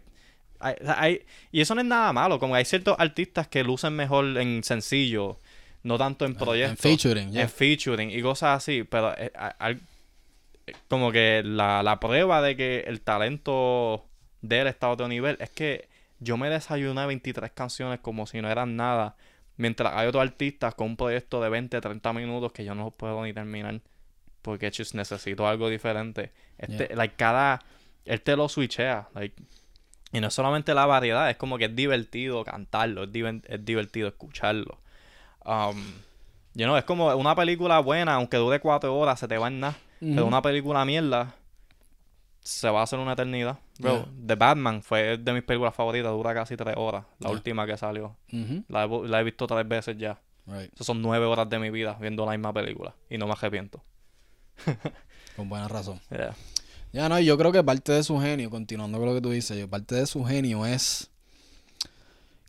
hay- hay- y eso no es nada malo, como hay ciertos artistas que lucen mejor en sencillo, no tanto en proyectos En featuring, ya. en featuring y cosas así, pero eh, eh, como que la, la prueba de que el talento de él está a otro nivel es que yo me desayuné 23 canciones como si no eran nada, mientras hay otros artistas con un proyecto de 20, 30 minutos que yo no puedo ni terminar porque just necesito algo diferente. Este, like, cada, él te lo switchea, like, y no es solamente la variedad, es como que es divertido cantarlo, es, diver- es divertido escucharlo. Um, you know, es como una película buena, aunque dure cuatro horas, se te va en nada. Pero una película mierda se va a hacer una eternidad. Bro, Yeah. The Batman fue de mis películas favoritas, dura casi tres horas. La Yeah. última que salió. La he, la he visto tres veces ya. Right. Esas son nueve horas de mi vida viendo la misma película. Y no me arrepiento. Con buena razón. Yeah. Ya no, y yo creo que parte de su genio, continuando con lo que tú dices, yo, parte de su genio es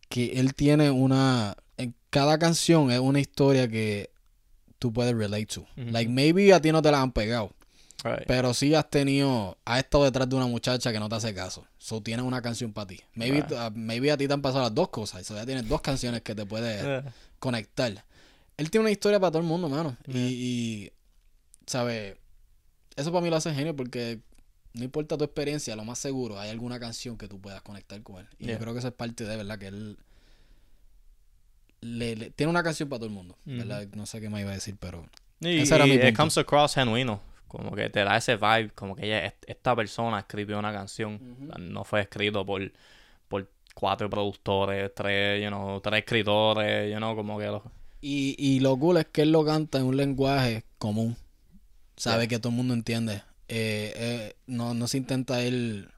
que él tiene una. En cada canción es una historia que tú puedes relate to. Like, maybe a ti no te la han pegado. Right. Pero sí has tenido, has estado detrás de una muchacha que no te hace caso. So tienes una canción para ti. Maybe, Right. uh, maybe a ti te han pasado las dos cosas. So ya tienes dos canciones que te puedes Yeah. conectar. Él tiene una historia para todo el mundo, mano. Yeah. Y, y, ¿sabes? Eso para mí lo hace genio porque no importa tu experiencia, lo más seguro, hay alguna canción que tú puedas conectar con él. Y Yeah. yo creo que eso es parte de, ¿verdad? Que él le, le- tiene una canción para todo el mundo, ¿verdad? No sé qué me iba a decir, pero... Y, Ese era y mi it punto. comes across genuino. Como que te da ese vibe, como que ella, est- esta persona escribió una canción. No fue escrito por, por cuatro productores, tres, you know, tres escritores, you know, como que lo- Y, y lo cool es que él lo canta en un lenguaje común. Sabe Yeah. que todo el mundo entiende. Eh, eh, no, no se intenta ir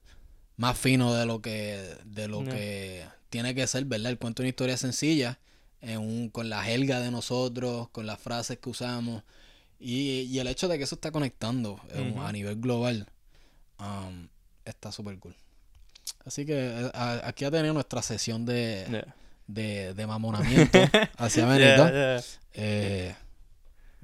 más fino de lo que de lo que tiene que ser, ¿verdad? Él cuenta una historia sencilla en un, con la jerga de nosotros, con las frases que usamos. Y, y el hecho de que eso está conectando eh, a nivel global um, está súper cool. Así que eh, a- aquí ha tenido nuestra sesión de, Yeah. de, de mamonamiento hacia Benito. Yeah, yeah.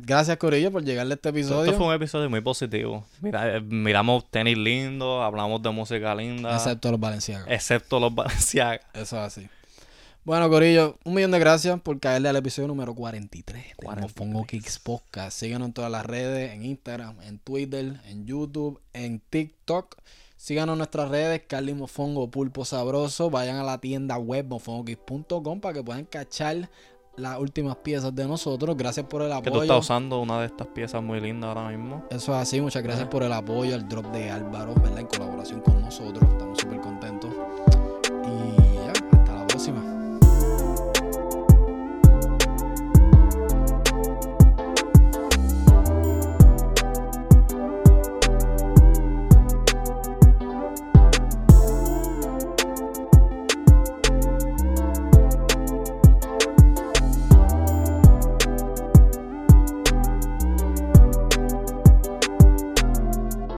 Gracias, Corillo, por llegarle a este episodio. Esto fue un episodio muy positivo. Mira, eh, miramos tenis lindos, hablamos de música linda, Excepto los Valenciagos. excepto los Balenciaga. Eso es así. Bueno, Corillo, un millón de gracias por caerle al episodio número 43 de 43. Mofongo Kicks Podcast. Síganos en todas las redes, en Instagram, en Twitter, en YouTube, en TikTok. Síganos en nuestras redes, Carly Mofongo Pulpo Sabroso. Vayan a la tienda web mofongokicks.com para que puedan cachar las últimas piezas de nosotros. Gracias por el Que tú apoyo. estás usando una de estas piezas muy lindas ahora mismo. Eso es así, muchas gracias Ajá. por el apoyo al drop de Álvaro, ¿verdad? En colaboración con nosotros, estamos súper contentos.